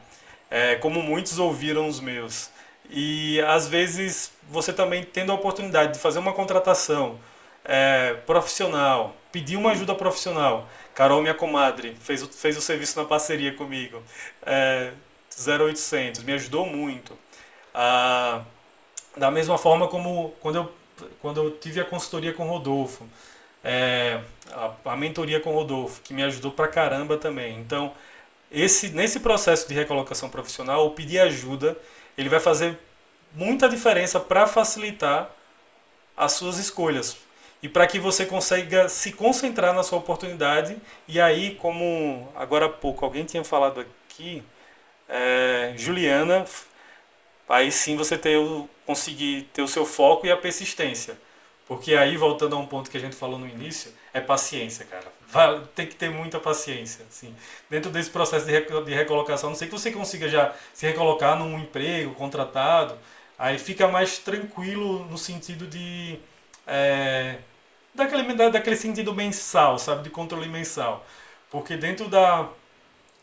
é, como muitos ouviram os meus. E às vezes você também tendo a oportunidade de fazer uma contratação é, profissional, pedir uma ajuda profissional. Carol, minha comadre, fez, fez o serviço na parceria comigo. É, 0800, me ajudou muito. Ah, da mesma forma como quando eu, quando eu tive a consultoria com o Rodolfo, é, a, a, mentoria com o Rodolfo, que me ajudou pra caramba também. Então, esse, nesse processo de recolocação profissional, o pedir ajuda, ele vai fazer muita diferença para facilitar as suas escolhas e para que você consiga se concentrar na sua oportunidade. E aí, como agora há pouco alguém tinha falado aqui, é, Juliana, aí sim você ter o, conseguir ter o seu foco e a persistência. Porque aí, voltando a um ponto que a gente falou no início, é paciência, cara. Vai, tem que ter muita paciência. Assim. Dentro desse processo de, de recolocação, não sei que você consiga já se recolocar num emprego, contratado, aí fica mais tranquilo no sentido de. É, daquele, daquele sentido mensal, sabe? De controle mensal. Porque dentro da,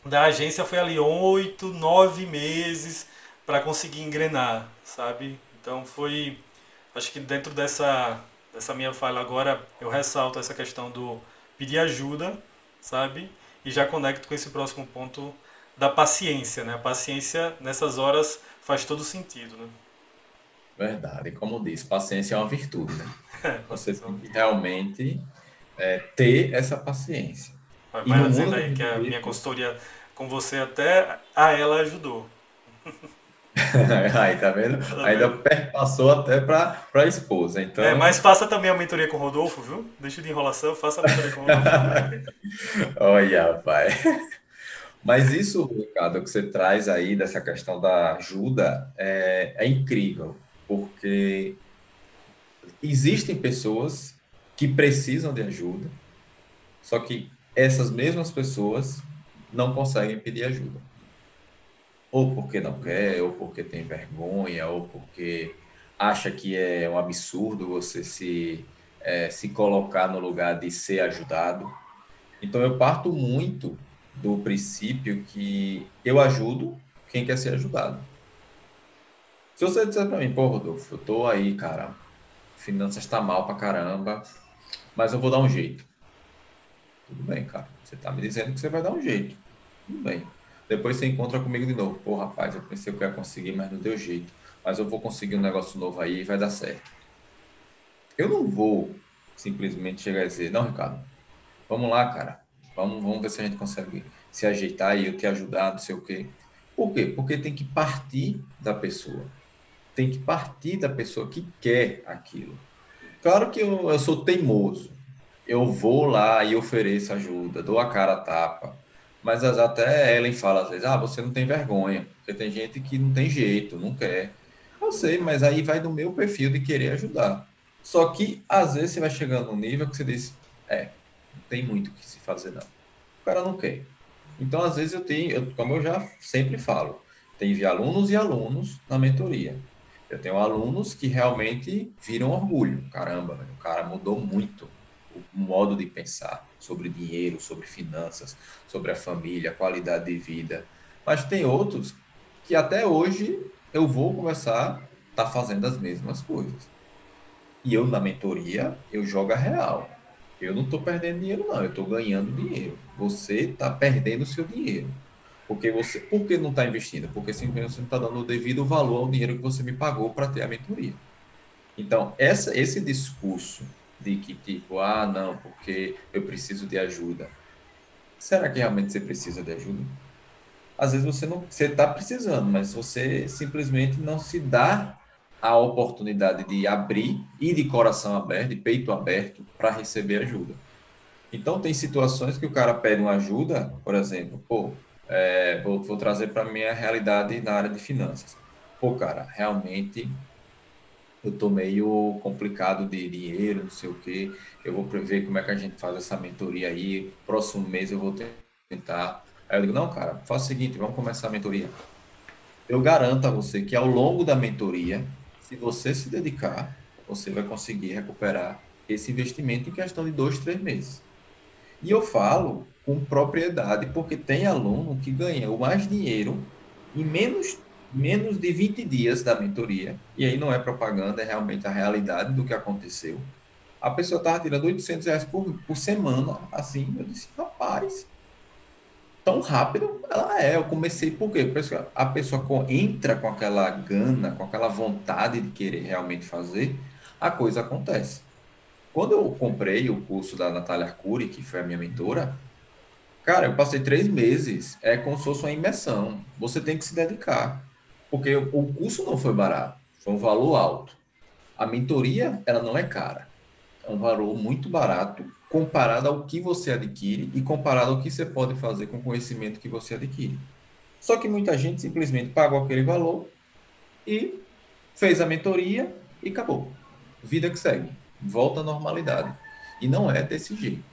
da agência foi ali oito, nove meses para conseguir engrenar, sabe? Então foi, acho que dentro dessa dessa minha fala agora eu ressalto essa questão do pedir ajuda, sabe? E já conecto com esse próximo ponto da paciência, né? A paciência nessas horas faz todo sentido, né? Verdade, como diz, paciência é uma virtude, né? Você tem que realmente é, ter essa paciência. Mas dizendo aí que a minha consultoria com você até a ela ajudou. aí, tá vendo? Tá Ainda perpassou até para a esposa. Então... É, mas faça também a mentoria com o Rodolfo, viu? Deixa de enrolação, faça a mentoria com o Rodolfo. Olha, pai. Mas isso, Ricardo, que você traz aí dessa questão da ajuda é, é incrível, porque existem pessoas que precisam de ajuda, só que essas mesmas pessoas não conseguem pedir ajuda. Ou porque não quer, ou porque tem vergonha, ou porque acha que é um absurdo você se, é, se colocar no lugar de ser ajudado. Então eu parto muito do princípio que eu ajudo quem quer ser ajudado. Se você disser para mim, pô, Rodolfo, eu tô aí, cara, finanças tá mal pra caramba, mas eu vou dar um jeito. Tudo bem, cara. Você tá me dizendo que você vai dar um jeito. Tudo bem. Depois você encontra comigo de novo. Pô, rapaz, eu pensei que eu ia conseguir, mas não deu jeito. Mas eu vou conseguir um negócio novo aí e vai dar certo. Eu não vou simplesmente chegar e dizer, não, Ricardo, vamos lá, cara. Vamos, vamos ver se a gente consegue se ajeitar e eu te ajudar, não sei o quê. Por quê? Porque tem que partir da pessoa. Tem que partir da pessoa que quer aquilo. Claro que eu, eu sou teimoso eu vou lá e ofereço ajuda, dou a cara a tapa. Mas até Ellen fala às vezes, ah, você não tem vergonha, porque tem gente que não tem jeito, não quer. Eu sei, mas aí vai do meu perfil de querer ajudar. Só que às vezes você vai chegando num nível que você diz, é, não tem muito o que se fazer não. O cara não quer. Então, às vezes eu tenho, eu, como eu já sempre falo, tem alunos e alunos na mentoria. Eu tenho alunos que realmente viram orgulho. Caramba, o cara mudou muito modo de pensar sobre dinheiro, sobre finanças, sobre a família, qualidade de vida. Mas tem outros que até hoje eu vou começar tá fazendo as mesmas coisas. E eu na mentoria, eu jogo a real. Eu não estou perdendo dinheiro não, eu estou ganhando dinheiro. Você está perdendo o seu dinheiro. Porque você, por que não está investindo? Porque simplesmente você não está dando o devido valor ao dinheiro que você me pagou para ter a mentoria. Então, essa, esse discurso de que tipo, ah, não, porque eu preciso de ajuda. Será que realmente você precisa de ajuda? Às vezes você não, você está precisando, mas você simplesmente não se dá a oportunidade de abrir e de coração aberto, de peito aberto, para receber ajuda. Então, tem situações que o cara pede uma ajuda, por exemplo, pô, é, vou, vou trazer para minha realidade na área de finanças. Pô, cara, realmente eu tô meio complicado de dinheiro, não sei o quê. Eu vou prever como é que a gente faz essa mentoria aí. Próximo mês eu vou tentar. Aí eu digo, não, cara, faz o seguinte, vamos começar a mentoria. Eu garanto a você que ao longo da mentoria, se você se dedicar, você vai conseguir recuperar esse investimento em questão de dois, três meses. E eu falo com propriedade, porque tem aluno que ganhou mais dinheiro em menos menos de 20 dias da mentoria, e aí não é propaganda, é realmente a realidade do que aconteceu. A pessoa estava tirando 800 reais por, por semana, assim, eu disse, rapaz, tão rápido ela é. Eu comecei por quê? Porque a pessoa entra com aquela gana, com aquela vontade de querer realmente fazer, a coisa acontece. Quando eu comprei o curso da Natália Arcuri, que foi a minha mentora, cara, eu passei três meses, é como se fosse uma imersão. Você tem que se dedicar. Porque o curso não foi barato, foi um valor alto. A mentoria, ela não é cara. É um valor muito barato comparado ao que você adquire e comparado ao que você pode fazer com o conhecimento que você adquire. Só que muita gente simplesmente pagou aquele valor e fez a mentoria e acabou. Vida que segue. Volta à normalidade. E não é desse jeito.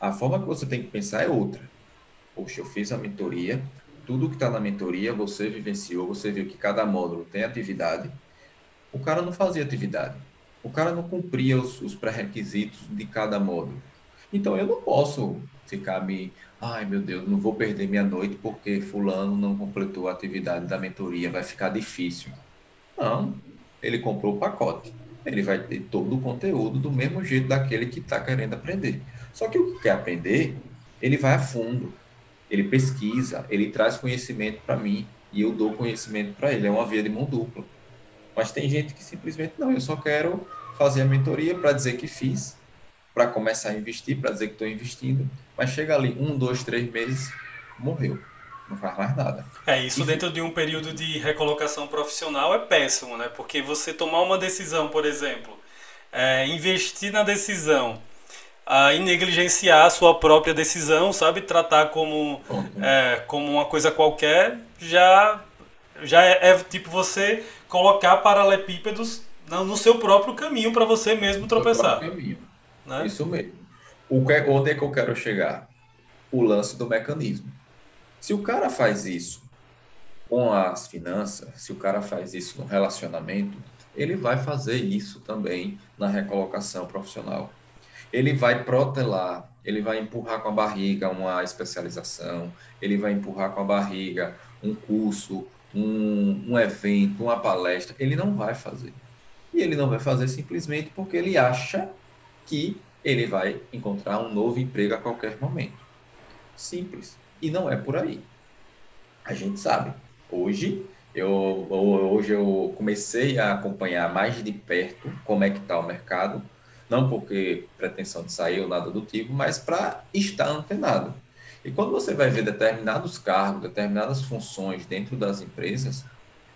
A forma que você tem que pensar é outra. Poxa, eu fiz a mentoria, tudo que está na mentoria você vivenciou, você viu que cada módulo tem atividade. O cara não fazia atividade. O cara não cumpria os, os pré-requisitos de cada módulo. Então eu não posso ficar me, ai meu Deus, não vou perder minha noite porque fulano não completou a atividade da mentoria, vai ficar difícil. Não, ele comprou o pacote. Ele vai ter todo o conteúdo do mesmo jeito daquele que está querendo aprender. Só que o que quer aprender, ele vai a fundo ele pesquisa, ele traz conhecimento para mim e eu dou conhecimento para ele. É uma via de mão dupla. Mas tem gente que simplesmente não, eu só quero fazer a mentoria para dizer que fiz, para começar a investir, para dizer que estou investindo, mas chega ali um, dois, três meses, morreu. Não faz mais nada. É, isso e dentro de um período de recolocação profissional é péssimo, né? Porque você tomar uma decisão, por exemplo, é, investir na decisão a negligenciar a sua própria decisão, sabe? Tratar como, é, como uma coisa qualquer, já, já é, é tipo você colocar paralelepípedos no seu próprio caminho para você mesmo tropeçar. Né? Isso mesmo. O que, onde é que eu quero chegar? O lance do mecanismo. Se o cara faz isso com as finanças, se o cara faz isso no relacionamento, ele vai fazer isso também na recolocação profissional ele vai protelar, ele vai empurrar com a barriga uma especialização, ele vai empurrar com a barriga um curso, um, um evento, uma palestra. Ele não vai fazer. E ele não vai fazer simplesmente porque ele acha que ele vai encontrar um novo emprego a qualquer momento. Simples. E não é por aí. A gente sabe. Hoje eu, hoje eu comecei a acompanhar mais de perto como é que está o mercado não porque pretensão de sair ou nada do tipo, mas para estar antenado. E quando você vai ver determinados cargos, determinadas funções dentro das empresas,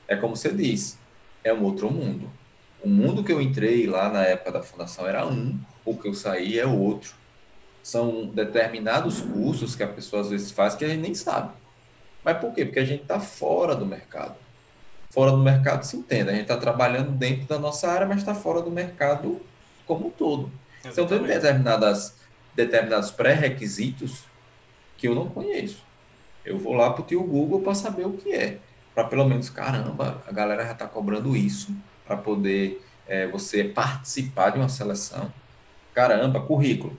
é como você diz, é um outro mundo. O mundo que eu entrei lá na época da fundação era um, o que eu saí é outro. São determinados cursos que a pessoa às vezes faz que a gente nem sabe. Mas por quê? Porque a gente está fora do mercado. Fora do mercado se entende. A gente está trabalhando dentro da nossa área, mas está fora do mercado como um todo. Exatamente. Então, tem determinadas, determinados pré-requisitos que eu não conheço. Eu vou lá para o tio Google para saber o que é. Para pelo menos, caramba, a galera já está cobrando isso para poder é, você participar de uma seleção. Caramba, currículo.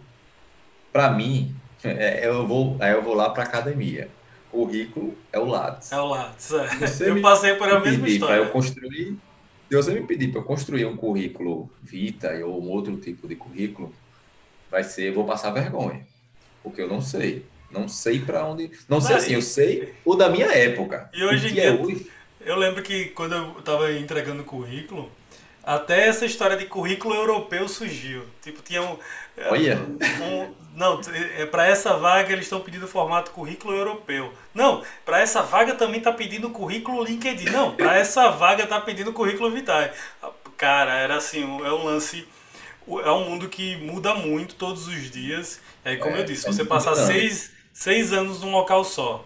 Para mim, é, eu vou, aí eu vou lá para academia. Currículo é o Lattes. É o Lattes, é. Eu passei por a mesma história. eu construir, se você me pedir para eu construir um currículo Vita ou um outro tipo de currículo, vai ser, vou passar vergonha. Porque eu não sei. Não sei para onde. Não Mas, sei assim, eu sei o da minha época. E hoje em dia, é hoje... eu lembro que quando eu estava entregando currículo, até essa história de currículo europeu surgiu. Tipo, tinha um. Olha! Um, não, é, para essa vaga eles estão pedindo formato currículo europeu. Não, para essa vaga também está pedindo currículo LinkedIn. Não, para essa vaga está pedindo currículo Vitae. Cara, era assim, é um lance. É um mundo que muda muito todos os dias. É como é, eu disse, é você passar seis seis anos num local só,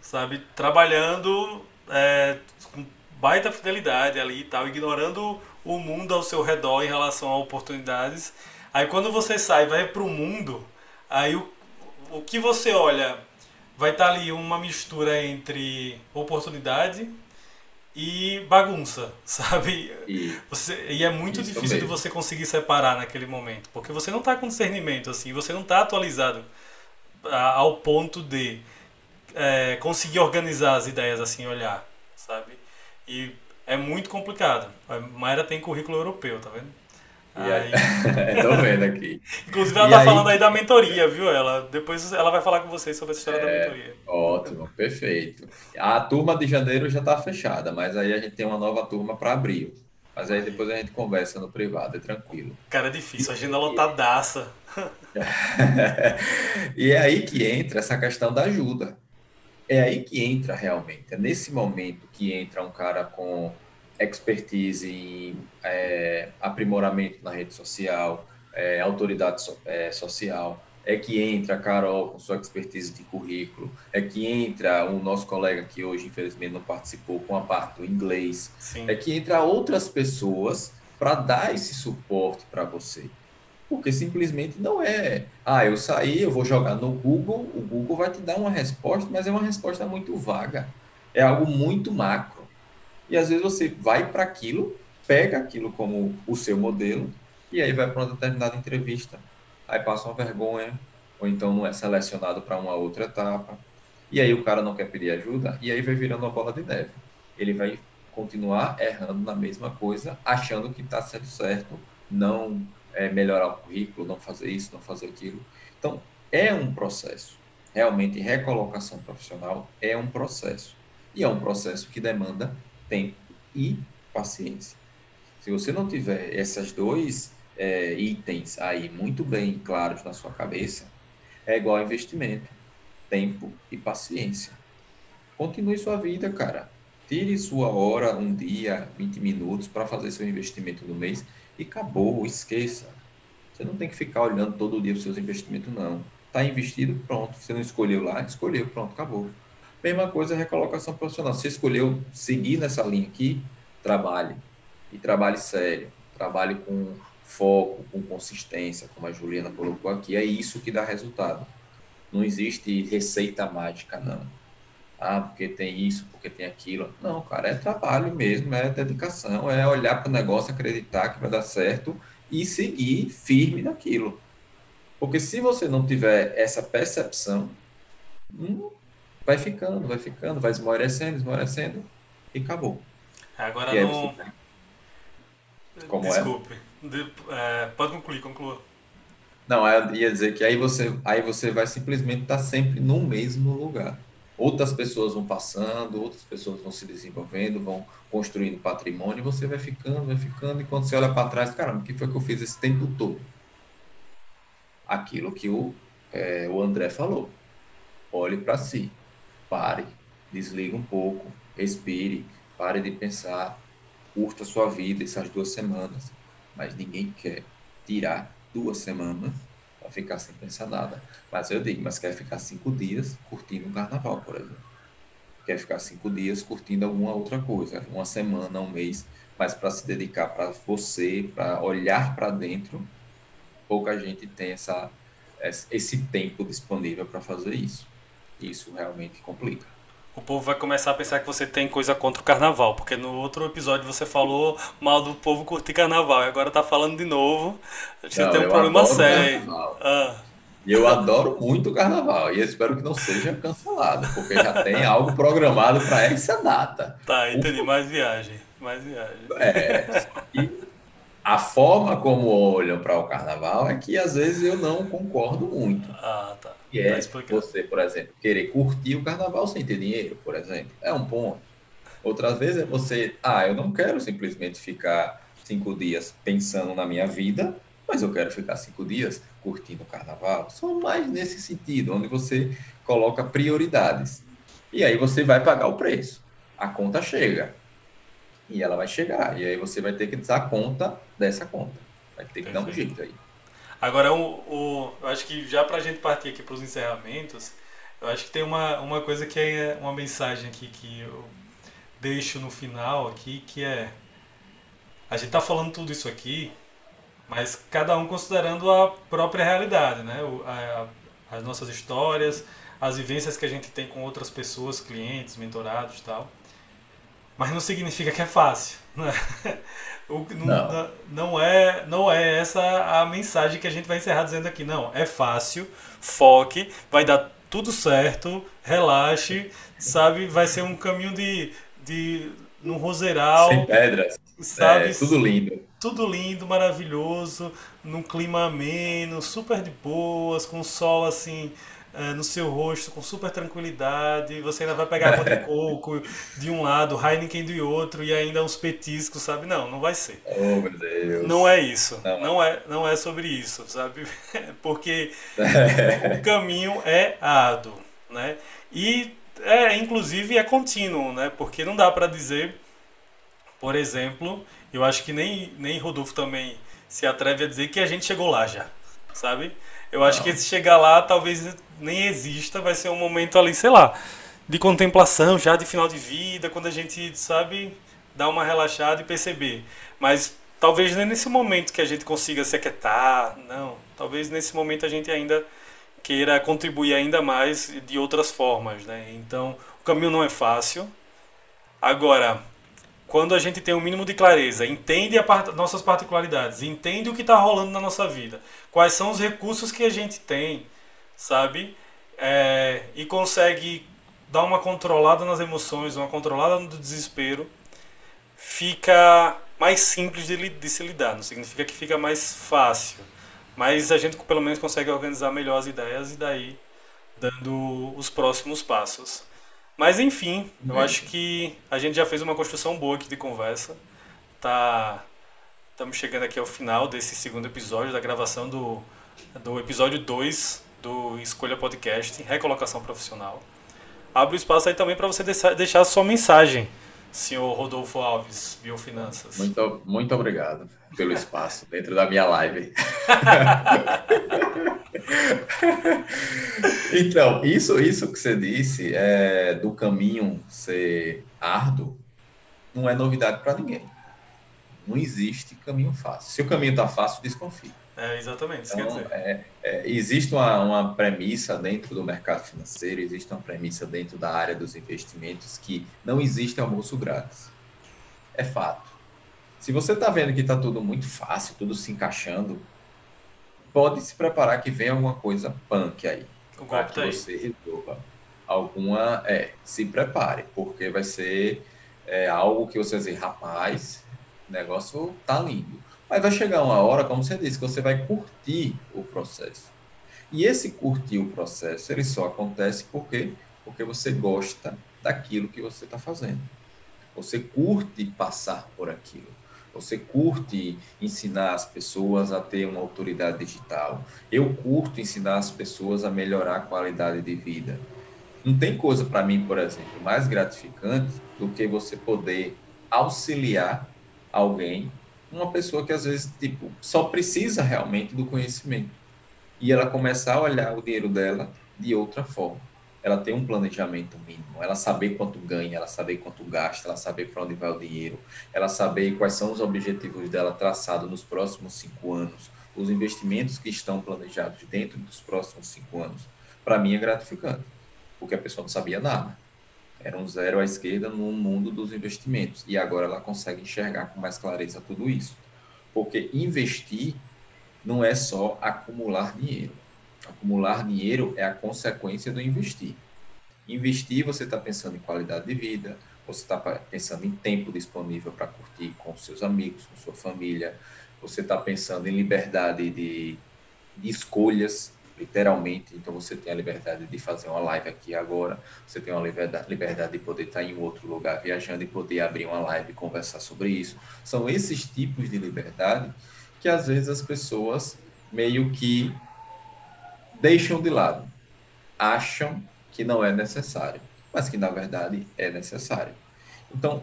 sabe? Trabalhando é, com baita fidelidade ali e tal, ignorando o mundo ao seu redor em relação a oportunidades. Aí quando você sai vai para o mundo, aí o, o que você olha vai estar tá ali uma mistura entre oportunidade e bagunça, sabe? E, você, e é muito difícil de você conseguir separar naquele momento, porque você não está com discernimento, assim, você não está atualizado ao ponto de é, conseguir organizar as ideias assim, olhar, sabe? E é muito complicado. A Mayra tem currículo europeu, tá vendo? Aí... Tô vendo aqui. Inclusive ela e tá aí... falando aí da mentoria, viu? Ela, depois ela vai falar com vocês sobre essa história é... da mentoria. Ótimo, perfeito. A turma de janeiro já tá fechada, mas aí a gente tem uma nova turma para abril. Mas aí depois a gente conversa no privado, é tranquilo. Cara, é difícil, agenda lotadaça. e é aí que entra essa questão da ajuda. É aí que entra realmente. É nesse momento que entra um cara com expertise em é, aprimoramento na rede social, é, autoridade so, é, social, é que entra a Carol com sua expertise de currículo, é que entra o nosso colega que hoje infelizmente não participou com a parte do inglês, Sim. é que entra outras pessoas para dar esse suporte para você. Porque simplesmente não é, ah, eu saí, eu vou jogar no Google, o Google vai te dar uma resposta, mas é uma resposta muito vaga. É algo muito macro. E às vezes você vai para aquilo, pega aquilo como o seu modelo, e aí vai para uma determinada entrevista aí passa uma vergonha, ou então não é selecionado para uma outra etapa, e aí o cara não quer pedir ajuda, e aí vai virando uma bola de neve. Ele vai continuar errando na mesma coisa, achando que está sendo certo, não é, melhorar o currículo, não fazer isso, não fazer aquilo. Então, é um processo. Realmente, recolocação profissional é um processo. E é um processo que demanda tempo e paciência. Se você não tiver essas dois é, itens aí muito bem claros na sua cabeça, é igual investimento, tempo e paciência. Continue sua vida, cara. Tire sua hora, um dia, 20 minutos para fazer seu investimento no mês e acabou, esqueça. Você não tem que ficar olhando todo dia os seus investimentos, não. Está investido, pronto. Você não escolheu lá, escolheu, pronto, acabou. Mesma coisa a recolocação profissional. Você escolheu seguir nessa linha aqui, trabalhe. E trabalhe sério. Trabalhe com foco, com consistência, como a Juliana colocou aqui, é isso que dá resultado. Não existe receita mágica, não. Ah, porque tem isso, porque tem aquilo. Não, cara, é trabalho mesmo, é dedicação, é olhar para o negócio, acreditar que vai dar certo e seguir firme naquilo. Porque se você não tiver essa percepção, hum, vai ficando, vai ficando, vai esmorecendo, esmorecendo e acabou. Agora e não. Como é? Desculpe. É? De, é, pode concluir, conclua. Não, eu ia dizer que aí você, aí você vai simplesmente estar sempre no mesmo lugar. Outras pessoas vão passando, outras pessoas vão se desenvolvendo, vão construindo patrimônio, e você vai ficando, vai ficando, e quando você olha para trás, caramba, o que foi que eu fiz esse tempo todo? Aquilo que o, é, o André falou. Olhe para si, pare, desliga um pouco, respire, pare de pensar, curta a sua vida essas duas semanas mas ninguém quer tirar duas semanas, para ficar sem pensar nada. Mas eu digo, mas quer ficar cinco dias curtindo um carnaval, por exemplo. Quer ficar cinco dias curtindo alguma outra coisa, uma semana, um mês, mas para se dedicar para você, para olhar para dentro, pouca gente tem essa, esse tempo disponível para fazer isso. Isso realmente complica o povo vai começar a pensar que você tem coisa contra o carnaval, porque no outro episódio você falou mal do povo curtir carnaval, e agora tá falando de novo. Você não, tem um problema sério. Ah. Eu adoro muito o carnaval e espero que não seja cancelado, porque já tem algo programado para essa data. Tá, entendi. Mais viagem. Mais viagem. É. E a forma como olham para o carnaval é que às vezes eu não concordo muito. Ah, tá. Que é você, por exemplo, querer curtir o carnaval sem ter dinheiro, por exemplo. É um ponto. Outras vezes é você, ah, eu não quero simplesmente ficar cinco dias pensando na minha vida, mas eu quero ficar cinco dias curtindo o carnaval. Só mais nesse sentido, onde você coloca prioridades. E aí você vai pagar o preço. A conta chega. E ela vai chegar. E aí você vai ter que dar conta dessa conta. Vai ter que Perfeito. dar um jeito aí. Agora, o, o, eu acho que já para a gente partir aqui para os encerramentos, eu acho que tem uma, uma coisa que é uma mensagem aqui que eu deixo no final aqui, que é a gente tá falando tudo isso aqui, mas cada um considerando a própria realidade, né? O, a, as nossas histórias, as vivências que a gente tem com outras pessoas, clientes, mentorados e tal. Mas não significa que é fácil. Né? O, não. não. é, não é essa a mensagem que a gente vai encerrar dizendo aqui. Não, é fácil, foque, vai dar tudo certo, relaxe, sabe? Vai ser um caminho de, de no roseiral. Sem pedras. Sabe? É, tudo lindo. Tudo lindo, maravilhoso, num clima ameno, super de boas, com sol assim é, no seu rosto com super tranquilidade. Você ainda vai pegar água de coco de um lado, Heineken do outro e ainda uns petiscos, sabe? Não, não vai ser. Oh, meu Deus. Não é isso. Não, não é, não é sobre isso, sabe? Porque o caminho é árduo, né? E é, inclusive é contínuo, né? Porque não dá para dizer, por exemplo, eu acho que nem nem Rodolfo também se atreve a dizer que a gente chegou lá já, sabe? Eu acho não. que se chegar lá, talvez nem exista, vai ser um momento ali, sei lá, de contemplação, já de final de vida, quando a gente, sabe, dar uma relaxada e perceber. Mas talvez nem nesse momento que a gente consiga se aquietar, não. Talvez nesse momento a gente ainda queira contribuir ainda mais de outras formas, né? Então, o caminho não é fácil. Agora, quando a gente tem um mínimo de clareza, entende part nossas particularidades, entende o que está rolando na nossa vida, quais são os recursos que a gente tem, sabe? É, e consegue dar uma controlada nas emoções, uma controlada no desespero, fica mais simples de, de se lidar. Não significa que fica mais fácil, mas a gente pelo menos consegue organizar melhor as ideias e daí dando os próximos passos. Mas enfim, eu acho que a gente já fez uma construção boa aqui de conversa. Tá estamos chegando aqui ao final desse segundo episódio da gravação do do episódio 2 do Escolha Podcast, Recolocação Profissional. Abre o espaço aí também para você deixar a sua mensagem, senhor Rodolfo Alves, Biofinanças. Muito, muito obrigado pelo espaço dentro da minha live. então, isso, isso que você disse é, do caminho ser árduo não é novidade para ninguém. Não existe caminho fácil. Se o caminho está fácil, desconfie. É, exatamente. Então, é, é, existe uma, uma premissa dentro do mercado financeiro, existe uma premissa dentro da área dos investimentos que não existe almoço grátis. É fato. Se você está vendo que está tudo muito fácil, tudo se encaixando, pode se preparar que vem alguma coisa punk aí. Para que tá você resolva alguma. É, se prepare, porque vai ser é, algo que você vai dizer, rapaz, o negócio tá lindo. Mas vai chegar uma hora, como você disse, que você vai curtir o processo. E esse curtir o processo, ele só acontece porque porque você gosta daquilo que você está fazendo. Você curte passar por aquilo. Você curte ensinar as pessoas a ter uma autoridade digital. Eu curto ensinar as pessoas a melhorar a qualidade de vida. Não tem coisa para mim, por exemplo, mais gratificante do que você poder auxiliar alguém uma pessoa que às vezes tipo só precisa realmente do conhecimento. e ela começar a olhar o dinheiro dela de outra forma. Ela tem um planejamento mínimo, ela saber quanto ganha, ela saber quanto gasta, ela saber para onde vai o dinheiro, ela saber quais são os objetivos dela traçados nos próximos cinco anos, os investimentos que estão planejados dentro dos próximos cinco anos. Para mim é gratificante, porque a pessoa não sabia nada. Era um zero à esquerda no mundo dos investimentos. E agora ela consegue enxergar com mais clareza tudo isso. Porque investir não é só acumular dinheiro. Acumular dinheiro é a consequência do investir. Investir, você está pensando em qualidade de vida, você está pensando em tempo disponível para curtir com seus amigos, com sua família, você está pensando em liberdade de, de escolhas, literalmente. Então, você tem a liberdade de fazer uma live aqui agora, você tem uma liberdade, liberdade de poder estar em outro lugar viajando e poder abrir uma live e conversar sobre isso. São esses tipos de liberdade que às vezes as pessoas meio que deixam de lado, acham que não é necessário, mas que na verdade é necessário. Então,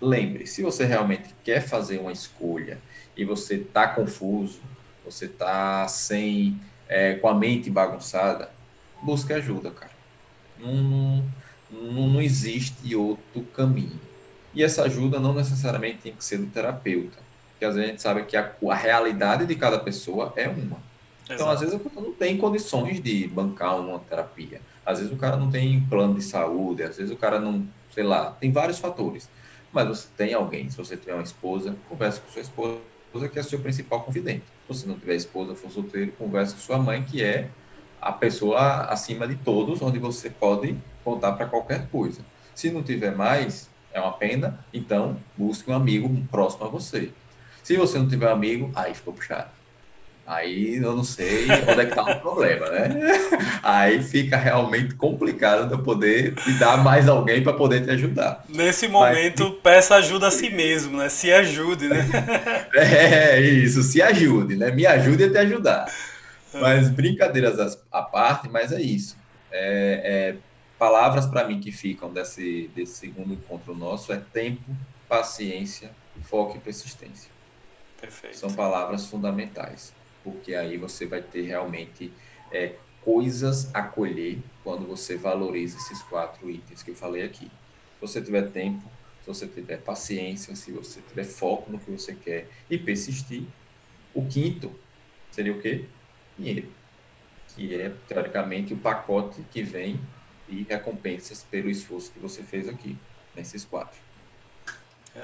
lembre, se você realmente quer fazer uma escolha e você está confuso, você está sem, é, com a mente bagunçada, busque ajuda, cara. Não, não, não existe outro caminho. E essa ajuda não necessariamente tem que ser do terapeuta porque às vezes a gente sabe que a, a realidade de cada pessoa é uma. Então, Exato. às vezes, a pessoa não tem condições de bancar uma terapia. Às vezes, o cara não tem plano de saúde, às vezes, o cara não, sei lá, tem vários fatores. Mas você tem alguém, se você tiver uma esposa, converse com sua esposa, que é seu principal confidente. Você não tiver esposa, for solteiro, converse com sua mãe, que é a pessoa acima de todos, onde você pode contar para qualquer coisa. Se não tiver mais, é uma pena, então busque um amigo próximo a você. Se você não tiver amigo, aí ficou puxado. Aí eu não sei onde é que está o problema, né? Aí fica realmente complicado de eu poder te dar mais alguém para poder te ajudar. Nesse momento, Mas... peça ajuda a si mesmo, né? Se ajude, né? É, isso, se ajude, né? Me ajude a te ajudar. Mas brincadeiras à parte, mas é isso. É, é palavras para mim que ficam desse, desse segundo encontro nosso é tempo, paciência, foco e persistência. Perfeito. São palavras fundamentais, porque aí você vai ter realmente é, coisas a colher quando você valoriza esses quatro itens que eu falei aqui. Se você tiver tempo, se você tiver paciência, se você tiver foco no que você quer e persistir. O quinto seria o quê? Dinheiro, que é, teoricamente, o pacote que vem de recompensas pelo esforço que você fez aqui, nesses quatro.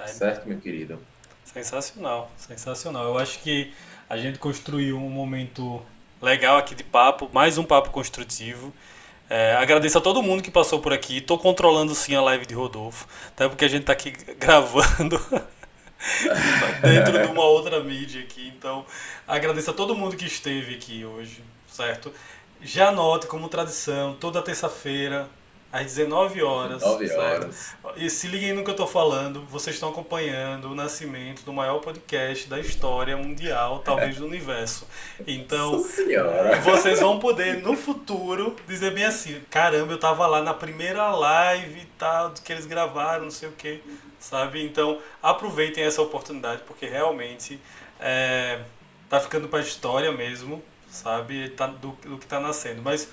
certo, meu querido? Sensacional, sensacional. Eu acho que a gente construiu um momento legal aqui de papo, mais um papo construtivo. É, agradeço a todo mundo que passou por aqui. Estou controlando sim a live de Rodolfo, até porque a gente está aqui gravando dentro de uma outra mídia aqui. Então, agradeço a todo mundo que esteve aqui hoje, certo? Já anote como tradição, toda terça-feira, às 19 horas. 19 horas. E se liguem no que eu estou falando, vocês estão acompanhando o nascimento do maior podcast da história mundial, talvez do universo. Então, vocês vão poder no futuro dizer bem assim: caramba, eu tava lá na primeira live e tal, que eles gravaram, não sei o que, sabe? Então, aproveitem essa oportunidade, porque realmente é, tá ficando para a história mesmo, sabe? Tá, do, do que está nascendo. Mas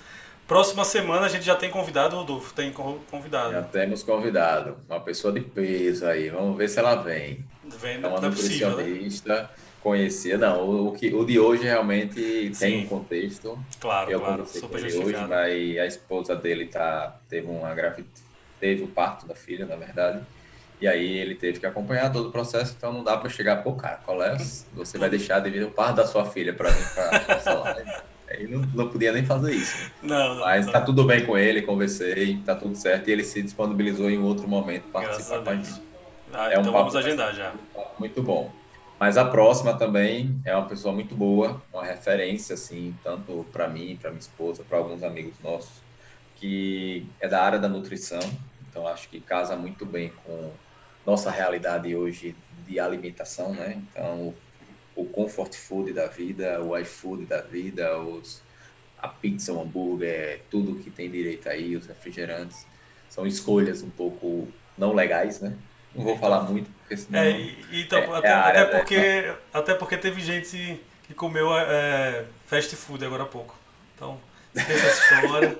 Próxima semana a gente já tem convidado, Rodolfo. Tem convidado. Já temos convidado. Uma pessoa de peso aí. Vamos ver se ela vem. Vem, é uma não nutricionista. É possível, né? Conhecia, não. O, que, o de hoje realmente Sim. tem um contexto. Claro, eu claro. Super hoje, mas a esposa dele tá, teve uma gravidez, teve o parto da filha, na verdade. E aí ele teve que acompanhar todo o processo, então não dá para chegar, pô, cara, qual é? Você vai deixar de vir o parto da sua filha para vir para essa live. Ele não, não podia nem fazer isso. Não, não Mas não. tá tudo bem com ele, conversei, tá tudo certo. E ele se disponibilizou em outro momento participar com a gente. Ah, é então um vamos agendar já. Muito bom. Mas a próxima também é uma pessoa muito boa, uma referência, assim, tanto para mim, para minha esposa, para alguns amigos nossos, que é da área da nutrição. Então, acho que casa muito bem com nossa realidade hoje de alimentação, né? Então, o comfort food da vida, o iFood da vida, os, a pizza, o hambúrguer, tudo que tem direito aí, os refrigerantes. São escolhas um pouco não legais, né? Não vou falar muito, porque senão. É, então, é, até, é até, porque, até porque teve gente que comeu é, fast food agora há pouco. Então, esqueça essa história.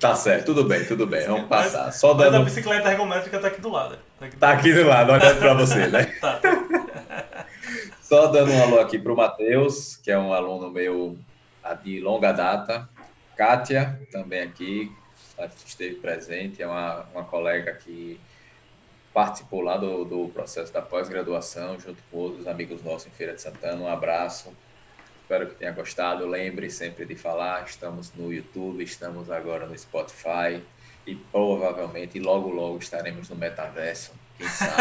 Tá certo, tudo bem, tudo bem, vamos passar. Mas, Só dando... Mas a bicicleta ergométrica tá aqui do lado. Tá aqui do, tá aqui do lado, olhando para você, né? tá. Só dando um alô aqui para o Matheus, que é um aluno meu de longa data. Kátia, também aqui, esteve presente, é uma, uma colega que participou lá do, do processo da pós-graduação, junto com outros amigos nossos em Feira de Santana. Um abraço, espero que tenha gostado. Lembre sempre de falar, estamos no YouTube, estamos agora no Spotify e provavelmente logo, logo estaremos no metaverso, quem sabe.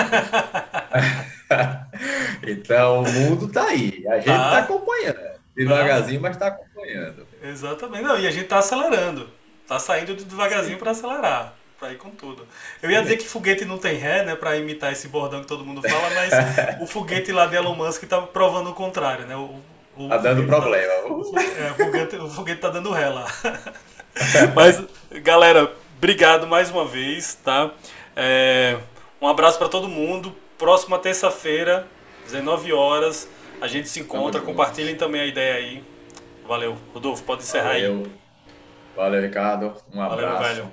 então, o mundo está aí, a gente ah. acompanhando. Devagarzinho, mas está acompanhando. Exatamente. Não, e a gente está acelerando. Está saindo devagarzinho para acelerar para ir com tudo. Eu ia dizer que foguete não tem ré, né, para imitar esse bordão que todo mundo fala, mas o foguete lá de Elon Musk está provando o contrário, né? O, o tá dando problema. Tá, o, é, o, foguete, o foguete tá dando ré lá. mas, galera, obrigado mais uma vez, tá? É, um abraço para todo mundo. Próxima terça-feira, 19 horas, a gente se encontra. Compartilhem também a ideia aí. Valeu. Rodolfo, pode encerrar Valeu. aí. Valeu, Ricardo. Um abraço. Valeu, velho.